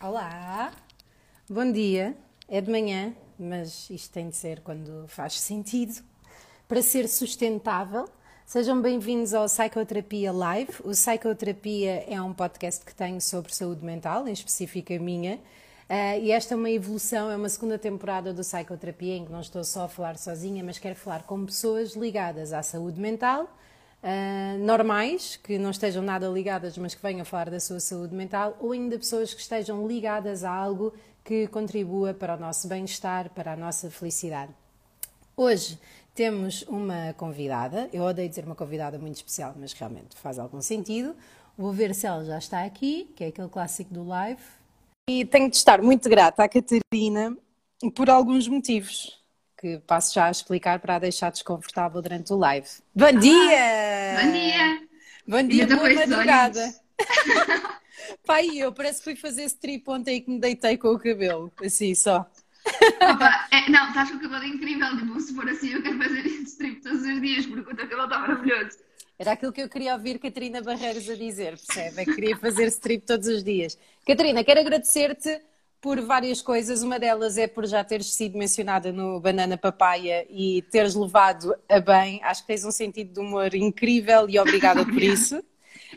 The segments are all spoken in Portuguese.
Olá, bom dia. É de manhã, mas isto tem de ser quando faz sentido. Para ser sustentável, sejam bem-vindos ao Psicoterapia Live. O Psicoterapia é um podcast que tenho sobre saúde mental, em específico a minha. Uh, e esta é uma evolução, é uma segunda temporada do Psicoterapia em que não estou só a falar sozinha, mas quero falar com pessoas ligadas à saúde mental uh, normais, que não estejam nada ligadas, mas que venham falar da sua saúde mental, ou ainda pessoas que estejam ligadas a algo que contribua para o nosso bem-estar, para a nossa felicidade. Hoje temos uma convidada, eu odeio dizer uma convidada muito especial, mas realmente faz algum sentido. Vou ver se ela já está aqui, que é aquele clássico do live. E tenho de estar muito grata à Catarina por alguns motivos que passo já a explicar para a deixar desconfortável durante o live. Bom dia! Bom dia! Bom dia, boa madrugada! Pai, eu parece que fui fazer strip ontem que me deitei com o cabelo, assim só. Opa, é, não, estás com o cabelo incrível, tipo, se for assim eu quero fazer strip todos os dias porque o teu cabelo está maravilhoso. Era aquilo que eu queria ouvir Catarina Barreiros a dizer, percebe? É que queria fazer strip todos os dias. Catarina, quero agradecer-te por várias coisas. Uma delas é por já teres sido mencionada no Banana Papaya e teres levado a bem. Acho que tens um sentido de humor incrível e obrigada por isso.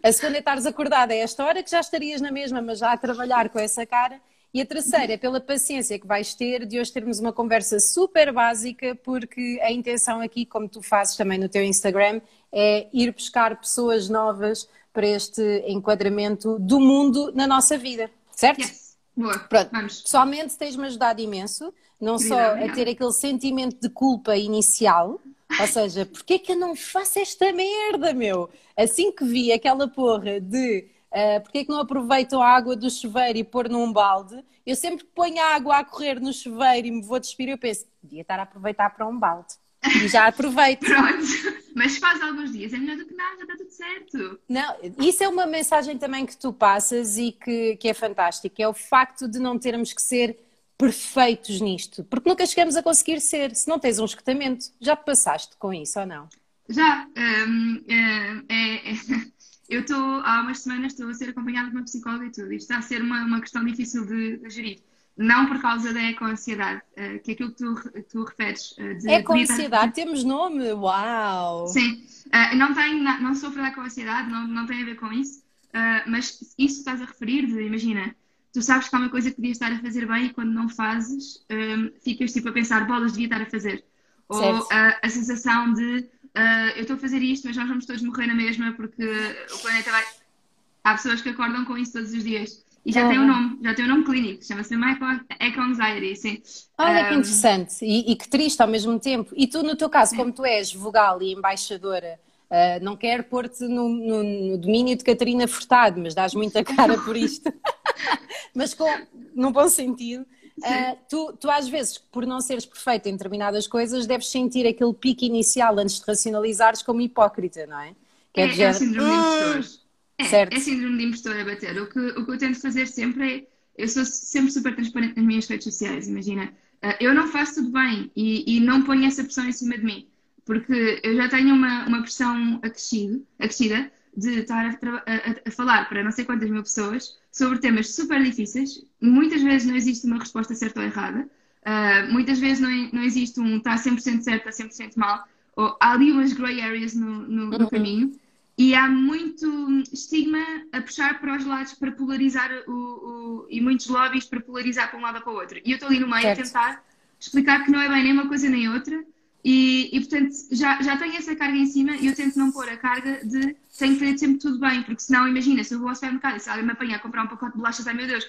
A segunda é estares acordada a esta hora, que já estarias na mesma, mas já a trabalhar com essa cara. E a terceira é pela paciência que vais ter de hoje termos uma conversa super básica, porque a intenção aqui, como tu fazes também no teu Instagram, é ir buscar pessoas novas para este enquadramento do mundo na nossa vida, certo? Yes. Boa, Pronto, vamos. pessoalmente tens-me ajudado imenso, não só a ter aquele sentimento de culpa inicial, ou seja, porquê que eu não faço esta merda, meu? Assim que vi aquela porra de uh, porquê que não aproveitam a água do chuveiro e pôr num balde, eu sempre que ponho a água a correr no chuveiro e me vou despir, eu penso, podia estar a aproveitar para um balde. E já aproveito. Pronto. Mas faz alguns dias, é melhor do que nada, está tudo certo. Não, isso é uma mensagem também que tu passas e que, que é fantástico, é o facto de não termos que ser perfeitos nisto, porque nunca chegamos a conseguir ser, se não tens um escutamento. Já te passaste com isso ou não? Já. Um, é, é, é, eu estou, há umas semanas, estou a ser acompanhada de uma psicóloga e tudo. Isto está a ser uma, uma questão difícil de, de gerir. Não por causa da eco-ansiedade, uh, que é aquilo que tu, tu referes. Uh, de eco-ansiedade, temos nome? Uau! Sim, uh, não, tenho, não, sofro de eco-ansiedade, não, não tem a ver com isso, mas isso estás a referir, de, imagina, tu sabes que há uma coisa que podias estar a fazer bem e quando não fazes, um, ficas tipo a pensar, bolas, devia estar a fazer. Ou a sensação de eu estou a fazer isto, mas nós vamos todos morrer na mesma porque o planeta vai. Há pessoas que acordam com isso todos os dias. E já uhum. tem um nome, já tem um nome clínico, chama-se Eco Anxiety, sim. Olha um... que interessante e, e, que triste ao mesmo tempo. E tu, no teu caso, como tu és vogal e embaixadora, uh, não quero pôr-te no, no, no, domínio de Catarina Furtado, mas dás muita cara por isto. mas com, num bom sentido. Uh, tu, tu, às vezes, por não seres perfeita em determinadas coisas, deves sentir aquele pique inicial antes de racionalizares como hipócrita, não é? Que é, é, é o síndrome de é, certo. é síndrome de impostor a bater. O que, o que eu tento fazer sempre é. Eu sou sempre super transparente nas minhas redes sociais, imagina. Uh, eu não faço tudo bem e, e, não ponho essa pressão em cima de mim, porque eu já tenho uma, uma pressão acrescido, acrescida de estar a, a, a, falar para não sei quantas mil pessoas sobre temas super difíceis. Muitas vezes não existe uma resposta certa ou errada. Uh, muitas vezes não, não existe um está 100% certo, está 100% mal. Ou há ali umas grey areas no, no, no uhum. caminho. E há muito estigma a puxar para os lados para polarizar o, o, e muitos lobbies para polarizar para um lado ou para o outro. E eu estou ali no meio certo. a tentar explicar que não é bem nem uma coisa nem outra. E, e, portanto já, já tenho essa carga em cima e eu tento não pôr a carga de tenho que fazer sempre tudo bem, porque senão imagina, se eu vou ao supermercado e se alguém me apanhar a comprar um pacote de bolachas, ai meu Deus,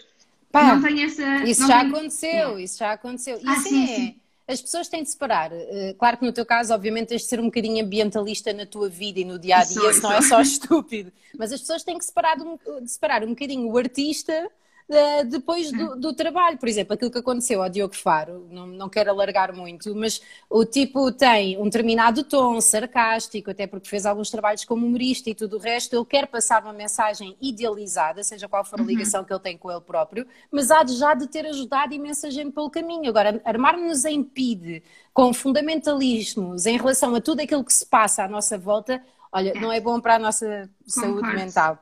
Pá, não tenho essa. Isso já tenho... aconteceu, isso já aconteceu. Ah, isso sim, é. Sim as pessoas têm de separar. Eh, claro que no teu caso, obviamente, tens de ser um bocadinho ambientalista na tua vida e no dia a dia, senão é só estúpido. Mas as pessoas têm que separar, um, separar um bocadinho o artista uh, depois do, do, trabalho. Por exemplo, aquilo que aconteceu ao Diogo Faro, não, não quero alargar muito, mas o tipo tem um determinado tom sarcástico, até porque fez alguns trabalhos como humorista e tudo o resto. Ele quer passar uma mensagem idealizada, seja qual for a uhum. ligação uhum. que ele tem com ele próprio, mas há de já de ter ajudado imensa gente pelo caminho. Agora, armar-nos em PID com fundamentalismos em relação a tudo aquilo que se passa à nossa volta, olha, é. não é bom para a nossa Concordo. saúde mental.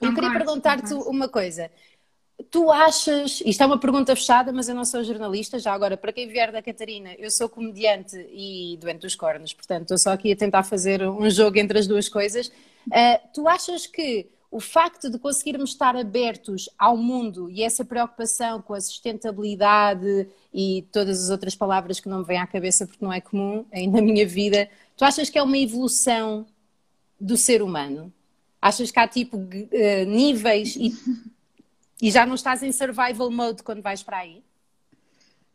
Eu queria perguntar-te uma coisa tu achas, isto é uma pergunta fechada, mas eu não sou jornalista, já agora, para quem vier da Catarina, eu sou comediante e doente dos cornos, portanto, estou só aqui a tentar fazer um jogo entre as duas coisas. Uh, tu achas que o facto de conseguirmos estar abertos ao mundo e essa preocupação com a sustentabilidade e todas as outras palavras que não me vêm à cabeça porque não é comum na minha vida, tu achas que é uma evolução do ser humano? Achas que há tipo uh, níveis e, e, já não estás em survival mode quando vais para aí?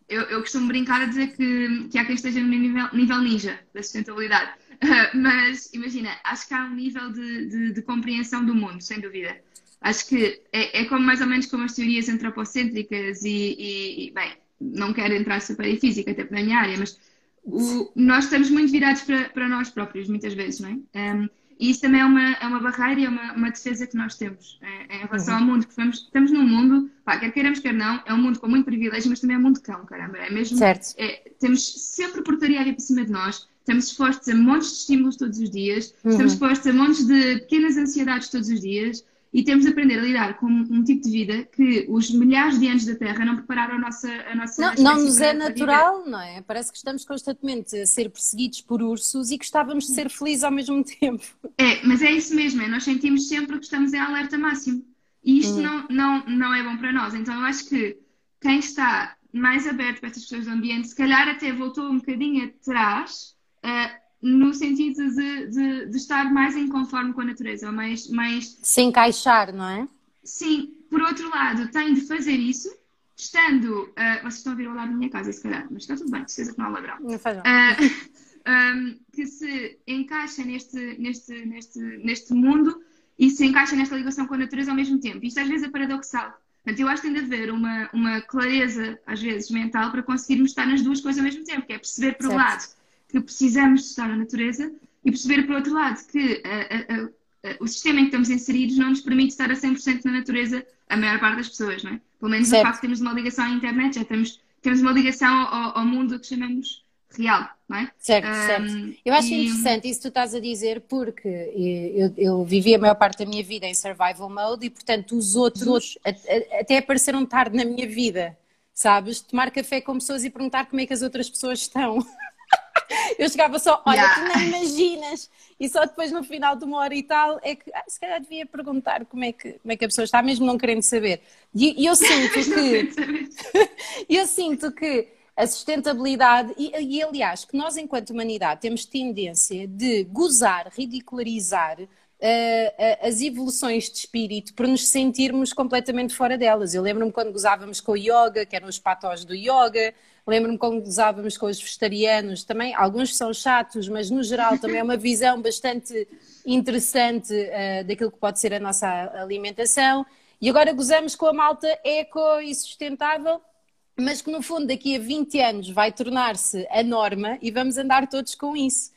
Eu, eu costumo brincar a dizer que, que há quem esteja no nível, nível ninja da sustentabilidade mas imagina, acho que há um nível de, de, de compreensão do mundo, sem dúvida. Acho que é, é, como mais ou menos como as teorias antropocêntricas e, e, e bem, não quero entrar super em física, até para a minha área, mas o, nós estamos muito virados para, para nós próprios, muitas vezes, não é? Um, e isso também é uma, é uma barreira e é uma, uma defesa que nós temos é, em relação uhum. ao mundo, porque estamos, estamos num mundo, pá, quer queiramos, quer não, é um mundo com muito privilégio, mas também é um mundo cão, caramba. É mesmo, certo. É, temos sempre portaria ali para cima de nós, estamos expostos a montes de estímulos todos os dias, uhum. estamos expostos a montes de pequenas ansiedades todos os dias e temos de aprender a lidar com um tipo de vida que os milhares de anos da Terra não prepararam a nossa a nossa Não, não nos é natural, não é? Parece que estamos constantemente a ser perseguidos por ursos e gostávamos de ser felizes ao mesmo tempo. É, mas é isso mesmo, é, nós sentimos sempre que estamos em alerta máximo. E isto uhum. não, não, não é bom para nós. Então eu acho que quem está mais aberto para estas pessoas do ambiente, se calhar até voltou um bocadinho atrás uh, no sentido de, de, de, estar mais em conforme com a natureza, mais, mais... Se encaixar, não é? Sim. Por outro lado, tem de fazer isso estando... Uh, vocês estão a ouvir o lado da minha casa, se calhar, mas está tudo bem, certeza que não há ladrão. Não faz mal. Uh, um, que se encaixa neste, neste, neste, neste mundo e se encaixa nesta ligação com a natureza ao mesmo tempo. Isto às vezes é paradoxal. Portanto, eu acho que tem de haver uma, uma clareza, às vezes, mental para conseguirmos estar nas duas coisas ao mesmo tempo, que é perceber, por um lado, que precisamos de estar na natureza e perceber, por outro lado, que a, a, a, o sistema em que estamos inseridos não nos permite estar a 100% na natureza a maior parte das pessoas, não é? Pelo menos certo. o facto de termos uma ligação à internet, já temos, temos uma ligação ao, ao mundo que chamamos real, não é? Certo, um, certo. Eu acho e... interessante isso que tu estás a dizer, porque eu, eu, vivi a maior parte da minha vida em survival mode e, portanto, os outros até apareceram tarde na minha vida, sabes? Tomar café com pessoas e perguntar como é que as outras pessoas estão. Eu chegava só, olha, yeah. tu nem imaginas. E só depois no final de uma hora e tal é que ah, se calhar devia perguntar como é que, como é que a pessoa está, mesmo não querendo saber. E, e eu sinto que. eu sinto que a sustentabilidade, e, e, aliás, que nós, enquanto humanidade, temos tendência de gozar, ridicularizar uh, uh, as evoluções de espírito por nos sentirmos completamente fora delas. Eu lembro-me quando gozávamos com o yoga, que eram os patós do yoga, Lembro-me quando usávamos com os vegetarianos, também alguns são chatos, mas no geral também é uma visão bastante interessante uh, daquilo que pode ser a nossa alimentação. E agora gozamos com a malta eco e sustentável, mas que no fundo daqui a 20 anos vai tornar-se a norma e vamos andar todos com isso.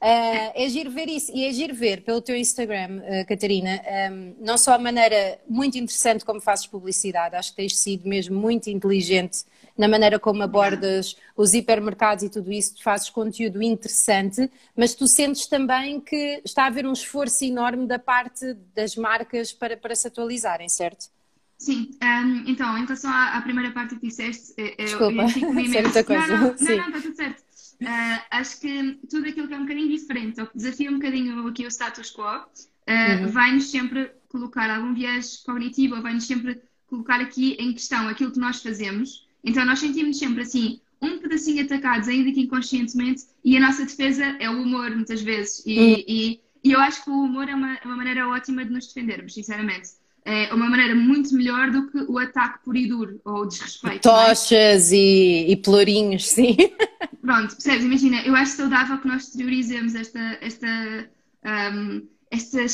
Uh, é giro ver isso e é giro ver pelo teu Instagram, uh, Catarina, um, não só a maneira muito interessante como fazes publicidade, acho que tens sido mesmo muito inteligente na maneira como abordas os hipermercados e tudo isso, tu fazes conteúdo interessante, mas tu sentes também que está a haver um esforço enorme da parte das marcas para, para se atualizarem, certo? Sim, um, então, em relação à, à, primeira parte que disseste, eu, Desculpa, eu fico coisa. Não, não, não, não, está tudo certo. Uh, acho que tudo aquilo que é um bocadinho diferente, ou que desafia um bocadinho aqui o status quo, uh, uhum. vai-nos sempre colocar algum viés cognitivo, ou vai-nos sempre colocar aqui em questão aquilo que nós fazemos então nós sentimos sempre assim, um pedacinho atacados, ainda que inconscientemente, e a nossa defesa é o humor, muitas vezes. E, hum. e, e eu acho que o humor é uma, é uma maneira ótima de nos defendermos, sinceramente é uma maneira muito melhor do que o ataque por e duro ou o desrespeito. É? Tochas é? e, e pelourinhos, sim. Pronto, percebes? Imagina, eu acho saudável que nós exteriorizemos esta, esta, um, esta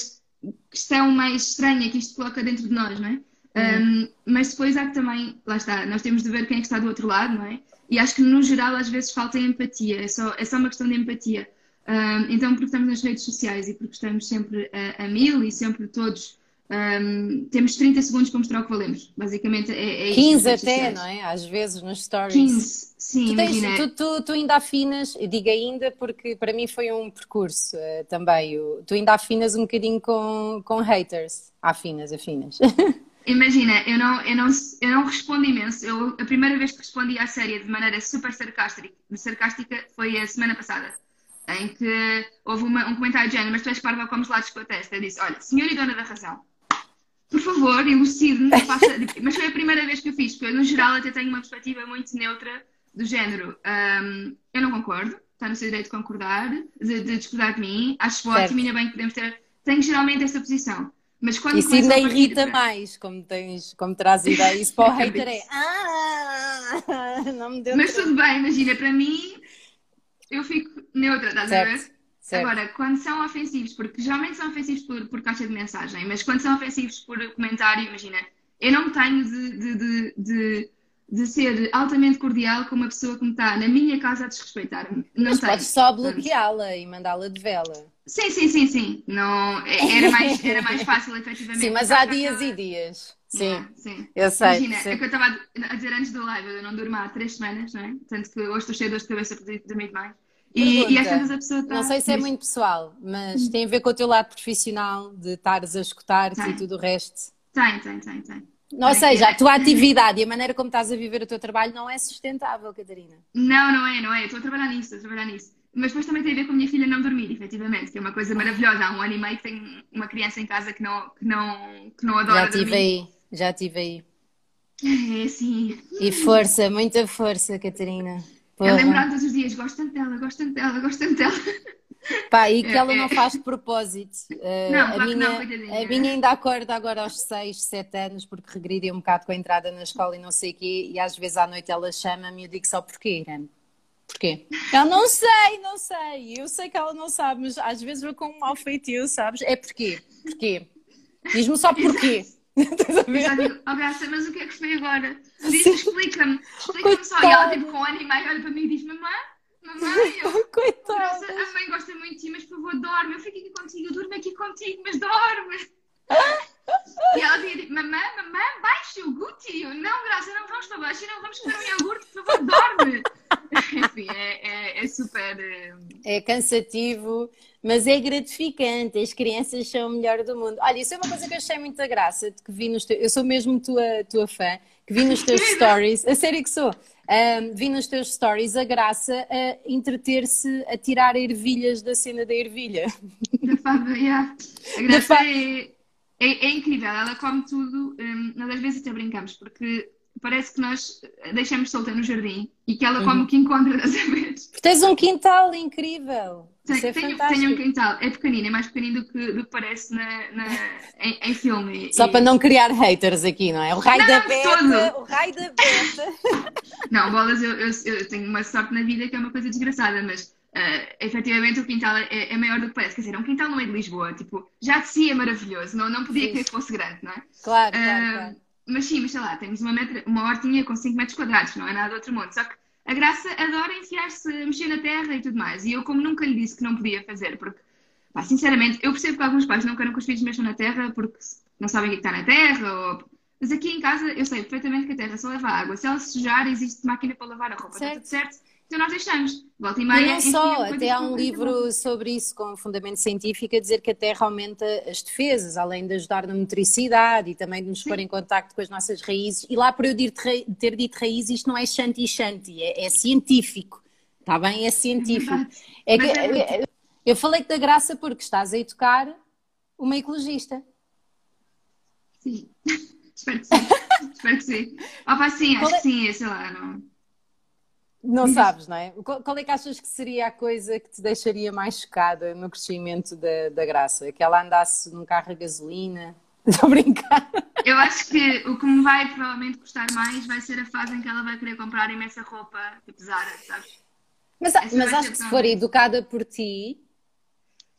questão mais estranha que isto coloca dentro de nós, não é? Um, mas depois há que também, lá está, nós temos de ver quem é que está do outro lado, não é? E acho que no geral às vezes falta empatia, é só, é só uma questão de empatia. Um, então, porque estamos nas redes sociais e porque estamos sempre a, a mil e sempre todos um, temos 30 segundos para mostrar o que valemos. Basicamente é, é 15 até, sociais. não é? Às vezes nos stories. 15, sim, tu, tens, tu, tu, tu, ainda afinas, digo ainda porque para mim foi um percurso uh, também. tu ainda afinas um bocadinho com, com haters. Afinas, afinas. Imagina, eu não, eu, não, eu não respondo imenso. Eu, a primeira vez que respondi à série de maneira super sarcástica, sarcástica foi a semana passada, em que houve uma, um comentário de género, mas tu és parva como lados com a testa. Eu disse, olha, senhor e dona da razão, por favor, elucide-me. mas foi a primeira vez que eu fiz, porque eu, no geral, até tenho uma perspectiva muito neutra do género. Um, eu não concordo, está no seu direito de concordar, de, de discordar de mim. Acho ótimo, ainda bem que podemos ter. Tenho geralmente essa posição. Mas quando isso ainda irrita para... mais, como, tens, como traz ideia. Isso para o hater é. Ah, não me deu Mas tudo bem, imagina, para mim, eu fico neutra, estás certo, a ver? Certo. Agora, quando são ofensivos, porque geralmente são ofensivos por, por caixa de mensagem, mas quando são ofensivos por comentário, imagina, eu não tenho de, de, de, de de ser altamente cordial com uma pessoa que me está na minha casa a desrespeitar-me. Não Mas tenho. podes só bloqueá-la e mandá-la de vela. Sim, sim, sim, sim. Não, era, mais, era mais fácil, efetivamente. Sim, mas há dias e dias. Sim, sim. Eu sei. Imagina, sim. é que eu estava a dizer antes do live, eu não durmo há três semanas, não é? Tanto que hoje estou cheia de dor de cabeça por dormir demais. E, e às vezes a pessoa está. Não sei se é muito pessoal, mas tem a ver com o teu lado profissional, de estares a escutar-te e tudo o resto. Tem, tem, tem, tem. Ou seja, a tua atividade e a maneira como estás a viver o teu trabalho não é sustentável, Catarina. Não, não é, não é. Estou a trabalhar nisso, estou a trabalhar nisso. Mas depois também tem a ver com a minha filha não dormir, efetivamente, que é uma coisa maravilhosa. Há um ano e meio que tenho uma criança em casa que não, que não, que não adora Já tive dormir. aí, já tive aí. É, sim. E força, muita força, Catarina. Porra. Eu lembro todos os dias, gosto tanto dela, gosto tanto dela, gosto tanto dela. Pá, e que ela não faz de propósito. Uh, não, a, minha, não, a minha ainda acorda agora aos 6, 7 anos, porque regridi um bocado com a entrada na escola e não sei o quê, e às vezes à noite ela chama-me e eu digo só porquê, Irene? Porquê? Ela não sei, não sei. Eu sei que ela não sabe, mas às vezes vou com um mau feitio, sabes? É porquê? Porquê? Diz-me só porquê. Digo, oh Graça, mas o que é que foi agora? Explica-me, explica-me só. E ela, tipo, com um ano e meio, olha para mim e diz: Mamãe, mamãe, eu, Coitada. a mãe gosta muito de ti, mas por favor, dorme. Eu fico aqui contigo, eu durmo aqui contigo, mas dorme. E ela dizia: Mamãe, mamãe, baixe o Guti. Eu, não, Graça, não vamos para baixo, não vamos comer um iogurte, por favor, dorme. Enfim, é, é, é super. Eh, é cansativo, mas é gratificante. As crianças são o melhor do mundo. Olha, isso é uma coisa que eu achei muita graça, de que vi nos teus... Eu sou mesmo tua, tua fã, que vi nos teus stories. A sério que sou. Um, vi nos teus stories a graça a entreter-se a tirar ervilhas da cena da ervilha. Da fava, yeah. A graça é, é, é, incrível, ela come tudo. Um, nós às vezes até brincamos, porque parece que nós deixamos solta no jardim e que ela come uhum. o que encontra das vezes. Tens um quintal incrível. Tem, é tenho, tenho, um quintal, é pequenino, é mais pequenino do que, do que parece na, na em, em, filme. Só e... para não criar haters aqui, não é? O raio não, da beta, o raio da beta. não, bolas, eu, eu, eu, tenho uma sorte na vida que é uma coisa desgraçada, mas uh, efetivamente o quintal é, é, maior do que parece. Quer dizer, é um quintal no meio de Lisboa, tipo, já de si é maravilhoso, não, não podia que fosse grande, não é? Claro, claro, uh, claro. Mas sim, mas sei lá, temos uma, metra, uma hortinha com 5 metros quadrados, não é nada outro mundo. Só que a Graça adora enfiar-se, mexer na terra e tudo mais. E eu, como nunca lhe disse que não podia fazer, porque, pá, sinceramente, eu percebo que alguns pais não querem que os filhos mexam na terra porque não sabem o que está na terra, ou... mas aqui em casa eu sei perfeitamente que a terra só leva água. Se ela se sujar, existe máquina para lavar a roupa. Certo. Está tudo certo? Então nós deixamos. Volta e meia. E não só, até há um livro sobre isso com fundamento científico a dizer que a terra aumenta as defesas, além de ajudar na motricidade e também de nos Sim. pôr em contacto com as nossas raízes. E lá para eu ter dito raiz, isto não é shanti-shanti, é, é, científico. Está bem? É científico. É que, é eu falei que da graça porque estás a educar uma ecologista. Sim. Espero que sim. Espero que sim. Opa, sim, acho que sim, sei lá, não. Não sabes, não é? Qual é que achas que seria a coisa que te deixaria mais chocada no crescimento da, da Graça? Que ela andasse num carro a gasolina? Estou a brincar. Eu acho que o que me vai provavelmente custar mais vai ser a fase em que ela vai querer comprar imensa roupa tipo Zara, sabes? Mas, mas acho que se for educada por ti.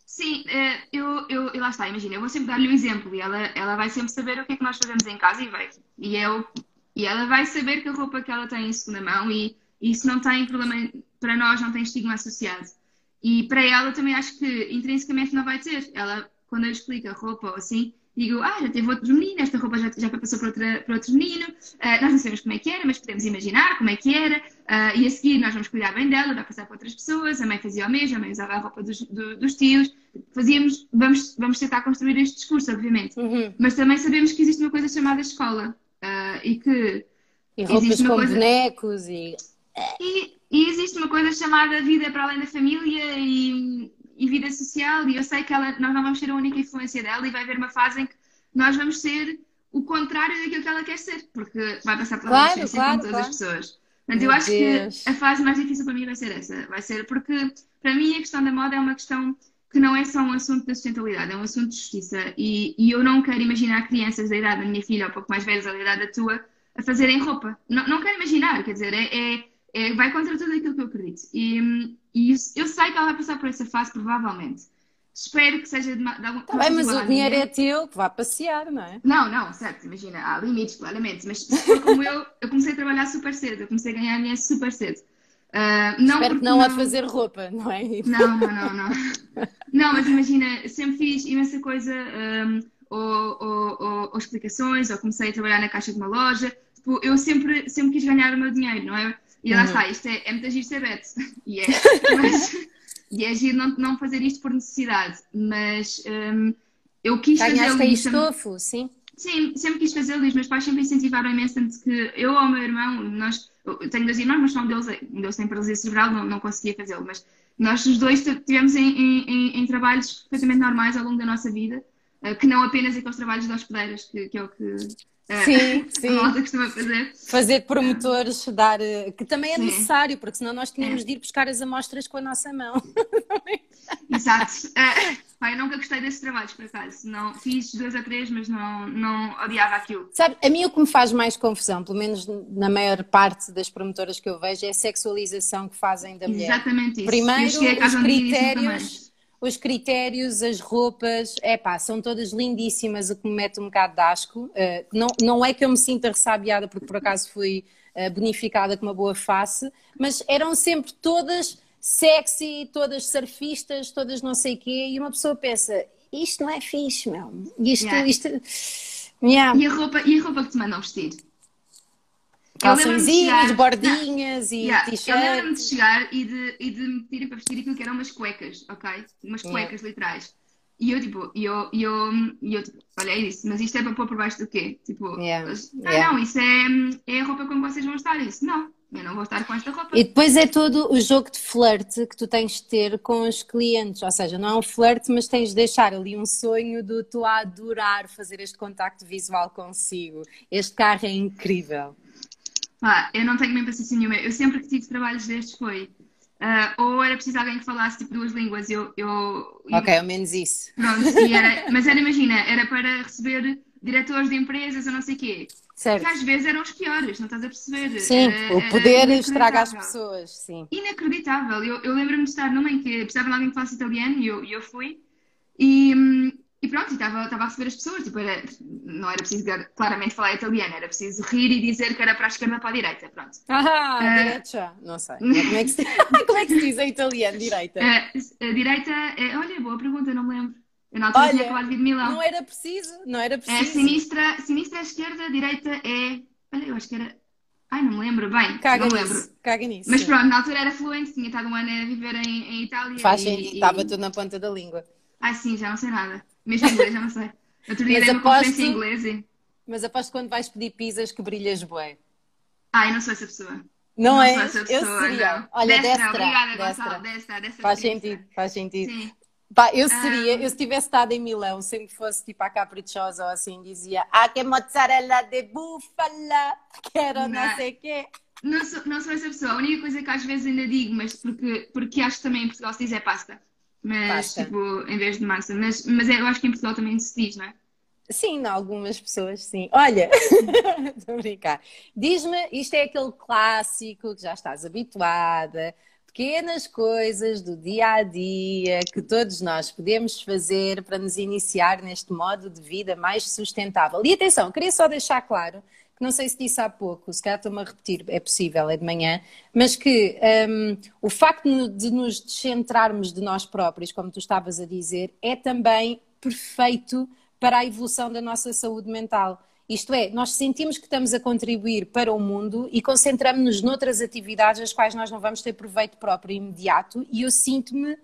Sim, eh, eu, eu, e lá está, imagina, eu vou sempre dar-lhe um exemplo e ela, ela vai sempre saber o que é que nós fazemos em casa e vai. E, eu, e ela vai saber que a roupa que ela tem em segunda mão e isso não tem problema, para nós não tem estigma associado. E para ela também acho que intrinsecamente não vai ter. Ela, quando eu explico a roupa ou assim, digo, ah, já teve outro menino, esta roupa já, já passou para, outra, para outro menino, uh, nós não sabemos como é que era, mas podemos imaginar como é que era. Uh, e a seguir nós vamos cuidar bem dela, vai passar para outras pessoas, a mãe fazia o mesmo, a mãe usava a roupa dos, do, dos tios, fazíamos, vamos, vamos tentar construir este discurso, obviamente, uhum. mas também sabemos que existe uma coisa chamada escola uh, e que e roupas com coisa... bonecos e... e... e... existe uma coisa chamada vida para além da família e, e vida social e eu sei que ela, nós não vamos ser a única influência dela e vai haver uma fase em que nós vamos ser o contrário daquilo que ela quer ser, porque vai passar pela claro, adolescência claro, com todas claro. as pessoas. Portanto, eu acho Deus. que a fase mais difícil para mim vai ser essa. Vai ser porque, para mim, a questão da moda é uma questão que não é só um assunto da sustentabilidade, é um assunto de justiça. E, e eu não quero imaginar crianças da idade da minha filha, ou um pouco mais velhas, ou da idade da tua, a fazerem roupa. Não, não quero imaginar, quer dizer, é, é, é, vai contra tudo aquilo que eu acredito. E, e eu sei que ela vai passar por essa fase, provavelmente. Espero que seja de, de algum tá bem, mas o dinheiro é teu, que vá passear, não é? Não, não, certo, imagina, há limites, claramente. Mas como eu, eu comecei a trabalhar super cedo, eu comecei a ganhar dinheiro super cedo. Uh, não Espero que não, não a fazer roupa, não é? Não, não, não, não. não, mas imagina, sempre fiz imensa coisa, um, ou, ou, ou, ou, explicações, ou comecei a trabalhar na caixa de uma loja. Tipo, eu sempre, sempre quis ganhar o meu dinheiro, não é? E lá uhum. está, isto é, é muito agir ser Beto. E é, mas, e é agir não, não fazer isto por necessidade, mas um, eu quis fazer isto. estofo, sim? Sim, sempre quis fazê-lo e os meus pais sempre incentivaram imenso, tanto que eu ou o meu irmão, nós, eu tenho dois irmãos, mas só um deles, um deles tem paralisia cerebral, não, não conseguia fazê-lo, mas nós os dois tivemos em, em, em, trabalhos perfeitamente normais ao longo da nossa vida, uh, que não apenas aqueles trabalhos de hospedeiras, que, que é o que sim, sim. a malta costuma fazer. Fazer promotores, dar, uh, que também é sim. necessário, porque senão nós tínhamos é. de ir buscar as amostras com a nossa mão. Exato. Uh, Pai, eu nunca gostei desses trabalhos, por acaso. Não, fiz dois a três, mas não, não odiava aquilo. Sabe, a mim o que me faz mais confusão, pelo menos na maior parte das promotoras que eu vejo, é a sexualização que fazem da mulher. Exatamente isso. Primeiro, os critérios, os critérios, as roupas, é pá, são todas lindíssimas, o que me mete um bocado de asco. Uh, não, não é que eu me sinta ressabiada porque por acaso fui uh, bonificada com uma boa face, mas eram sempre todas sexy, todas surfistas, todas não sei o quê, e uma pessoa pensa, isto não é fixe, meu. Isto, yeah. isto... Yeah. E, a roupa, e a roupa que te mandam vestir? Calçõezinhos, bordinhas não. e yeah. t-shirt. Eu lembro-me de chegar e de, e de me pedirem para vestir aquilo que eram umas cuecas, ok? Umas cuecas yeah. literais. E eu, tipo, e eu, e eu, e eu tipo, olha, é isso, mas isto é para pôr por baixo do quê? Tipo, yeah. ah, yeah. não, isso é, é a roupa como vocês vão estar. Isso, não, eu não vou estar com esta roupa. E depois é todo o jogo de flerte que tu tens de ter com os clientes. Ou seja, não é um flerte, mas tens de deixar ali um sonho do tu a adorar fazer este contacto visual consigo. Este carro é incrível. Ah, eu não tenho bem paciência nenhuma. Eu sempre que tive trabalhos destes foi. Uh, ou era preciso alguém que falasse tipo duas línguas. Eu, eu, ok, ao menos isso. Pronto, era, mas era, imagina, era para receber diretores de empresas ou não sei o quê. Certo. Que às vezes eram os piores, não estás a perceber? Sim, uh, o poder estraga as pessoas, sim. Inacreditável. Eu, eu lembro-me de estar numa em que precisava de alguém que falasse italiano e eu, eu fui. E, e pronto, estava, estava a receber as pessoas. Tipo, era, não era preciso claramente falar italiano, era preciso rir e dizer que era para a esquerda para a direita. Pronto. Ah, uh, direita. Não sei. Como é, que se, como é que se diz em italiano, direita? Uh, a direita é. Olha, boa pergunta, não me lembro. Eu na altura Olha, tinha acabado de vir de Milão. Não era preciso, não era preciso. É sinistra, sinistra à esquerda, direita é. Olha, eu acho que era. Ai, não me lembro bem. Caga não nisso, lembro. Caga nisso. Mas pronto, na altura era fluente, tinha estado um ano a viver em, em Itália. Faz sentido, estava tudo na ponta da língua. Ai, sim, já não sei nada. Mesmo inglês, já não sei. Outro dia dei uma conferência em inglês e... Mas aposto quando vais pedir pizzas que brilhas bué. Ai, não sou essa pessoa. Não, não é? Eu seria. Não. Olha, destra. destra. Obrigada, destra. Gonçalo. Destra, destra. Faz sentido, faz sentido. Sim. Pá, eu seria, um... eu se tivesse estado em Milão, sempre fosse tipo a caprichosa ou assim, dizia Ah, que mozzarella de búfala, quero não, não sei o quê. Não sou, não sou essa pessoa. A única coisa que às vezes ainda digo, mas porque, porque acho que também em Portugal se diz é pasta. Mas, pasta. tipo, em vez de massa. Mas, mas é, eu acho que em Portugal também se diz, não é? Sim, algumas pessoas sim. Olha, estou a brincar. Diz-me, isto é aquele clássico que já estás habituada, pequenas coisas do dia a dia que todos nós podemos fazer para nos iniciar neste modo de vida mais sustentável. E atenção, queria só deixar claro que não sei se disse há pouco, se calhar estou-me a repetir, é possível, é de manhã, mas que um, o facto de nos descentrarmos de nós próprios, como tu estavas a dizer, é também perfeito para a evolução da nossa saúde mental. Isto é, nós sentimos que estamos a contribuir para o mundo e concentramos-nos noutras atividades as quais nós não vamos ter proveito próprio imediato e eu sinto-me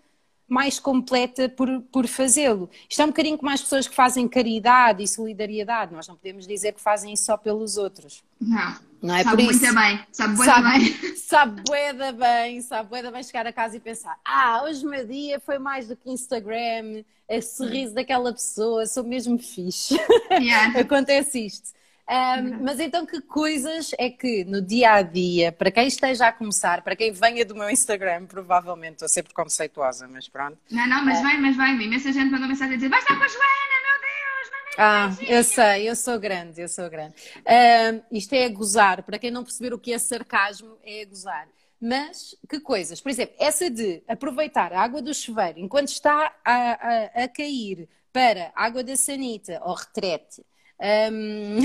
mais completa por, por fazê-lo. Isto é um bocadinho como as pessoas que fazem caridade e solidariedade. Nós não podemos dizer que fazem isso só pelos outros. Não. Não é sabe por isso. muito bem. Sabe bué bem. Sabe bué bem. Sabe bué bem chegar a casa e pensar ah, hoje o meu dia foi mais do que Instagram, é sorriso daquela pessoa, sou mesmo fixe. Yeah. Acontece isto. Um, mas então, que coisas é que no dia a dia, para quem esteja a começar, para quem venha do meu Instagram, provavelmente estou sempre conceituosa, mas pronto. Não, não, mas uh, vai, mas vai, imensa gente mandou mensagem a dizer: vai estar com a Joana, meu Deus, Ah, eu sei, eu sou grande, eu sou grande. Uh, isto é a gozar, para quem não perceber o que é sarcasmo, é a gozar. Mas que coisas? Por exemplo, essa de aproveitar a água do chuveiro enquanto está a, a, a cair para água da sanita ou retrete um,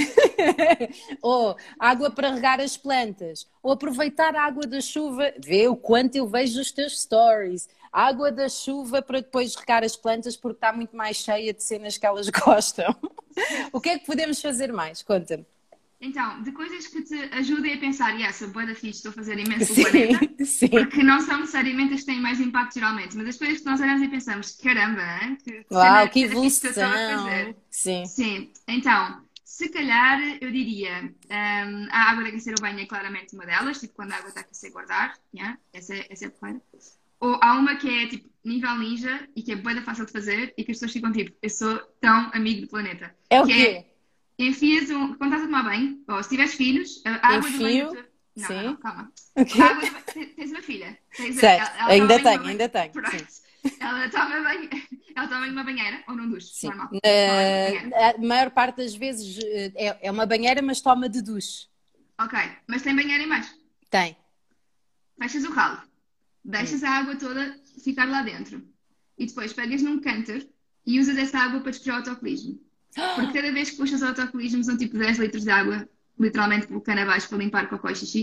ou água para regar as plantas, ou aproveitar a água da chuva, vê o quanto eu vejo os teus stories, água da chuva para depois regar as plantas porque está muito mais cheia de cenas que elas gostam. o que é que podemos fazer mais? Conta-me. Então, de coisas que te ajudem a pensar, e essa boa da fixe, estou a fazer imenso sim, planeta, sim. porque não são necessariamente as que têm mais impacto geralmente, mas as coisas que nós olhamos e pensamos, caramba, que, Uau, que evolução! Sim. Sim, então, se calhar eu diria, um, a água de aquecer o banho é claramente uma delas, tipo quando a água está a aquecer guardar, yeah? essa, é, essa é a primeira. Ou há uma que é tipo nível ninja e que é boa fácil de fazer e que as pessoas ficam tipo, eu sou tão amigo do planeta. É o quê? É, enfias um. Quando estás a tomar banho, ou se tiveres filhos, a água Enfio. do banho. Não, Sim. não, calma. Okay. Água do... Tens uma filha. Tens certo. Ela, ela ainda tenho, ainda tenho. Ela toma banho. Ela toma numa banheira ou num duche? Sim. Normal. Uh, a maior parte das vezes eh, é, é uma banheira, mas toma de duche. Ok. Mas tem banheira embaixo? Tem. Fechas o ralo. Deixas hum. a água toda ficar lá dentro. E depois pegas num canter e usas essa água para despejar o autocolismo. Porque cada vez que puxas o autocolismo são tipo 10 litros de água, literalmente pelo abaixo para limpar cocó e xixi.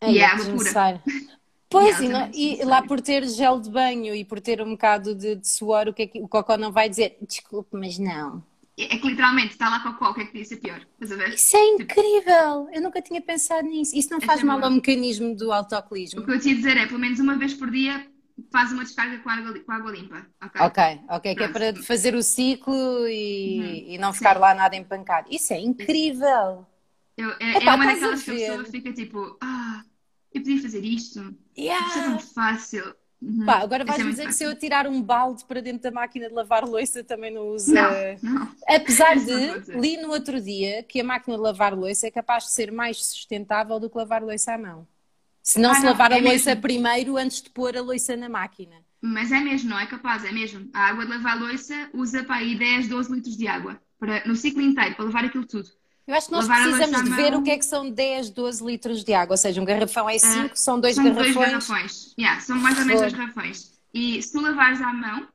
É, e é água pura. Pois, e, não, e lá por ter gel de banho e por ter um bocado de, de suor, o que é que o cocó não vai dizer? Desculpe, mas não. É, é que literalmente está lá cocó, o que é que podia ser pior? Estás a ver? Isso é tipo, incrível! Eu nunca tinha pensado nisso. Isso não faz mal ao mecanismo do autocolismo. O que eu te ia dizer é, pelo menos uma vez por dia, faz uma descarga com água, com água limpa. Ok, ok, okay que é para fazer o ciclo e, uhum. e não ficar Sim. lá nada empancado. Isso é incrível! Eu, é, Epá, é uma daquelas que a pessoa fica tipo, ah, eu podia fazer isto. Yeah. Isto é tão fácil. Uhum. Pá, agora vais é dizer que se eu tirar um balde para dentro da máquina de lavar louça também não usa. Não, não. Apesar de, li no outro dia que a máquina de lavar louça é capaz de ser mais sustentável do que lavar louça à mão. Se não ah, se não, lavar é a louça mesmo. primeiro antes de pôr a louça na máquina. Mas é mesmo, não é capaz, é mesmo. A água de lavar louça usa para aí 10, 12 litros de água para, no ciclo inteiro, para lavar aquilo tudo. Eu acho que nós lavar precisamos de ver mão... o que é que são 10, 12 litros de água. Ou seja, um garrafão é 5, uh, são dois são garrafões. Dois garrafões. Yeah, são mais ou menos dois garrafões. E se tu lavares à mão,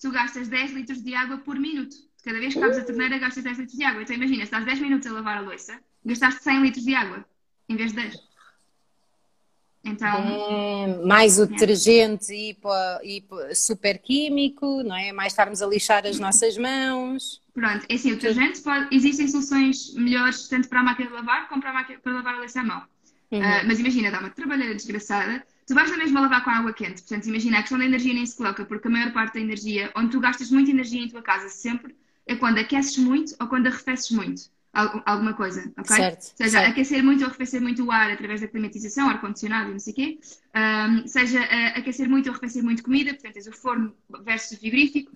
tu gastas 10 litros de água por minuto. Cada vez que abres a torneira, gastas 10 litros de água. Então imagina, se estás 10 minutos a lavar a louça, gastaste 100 litros de água, em vez de 10. Então, é, mais o detergente e, e super químico, não é? Mais estarmos a lixar as nossas mãos. Pronto, é assim, o detergente pode, existem soluções melhores tanto para a máquina de lavar como para, a máquina, para lavar a louça à mão. Uhum. Uh, mas imagina, dá uma trabalheira desgraçada. Tu vais na mesma lavar com água quente. Portanto, imagina, a questão da energia nem se coloca, porque a maior parte da energia, onde tu gastas muita energia em tua casa sempre, é quando aqueces muito ou quando arrefeces muito alguma coisa, ok? Certo, seja certo. aquecer muito ou arrefecer muito o ar através da climatização, ar-condicionado e não sei o quê, um, seja uh, aquecer muito ou arrefecer muito comida, portanto, tens o forno versus o frigorífico,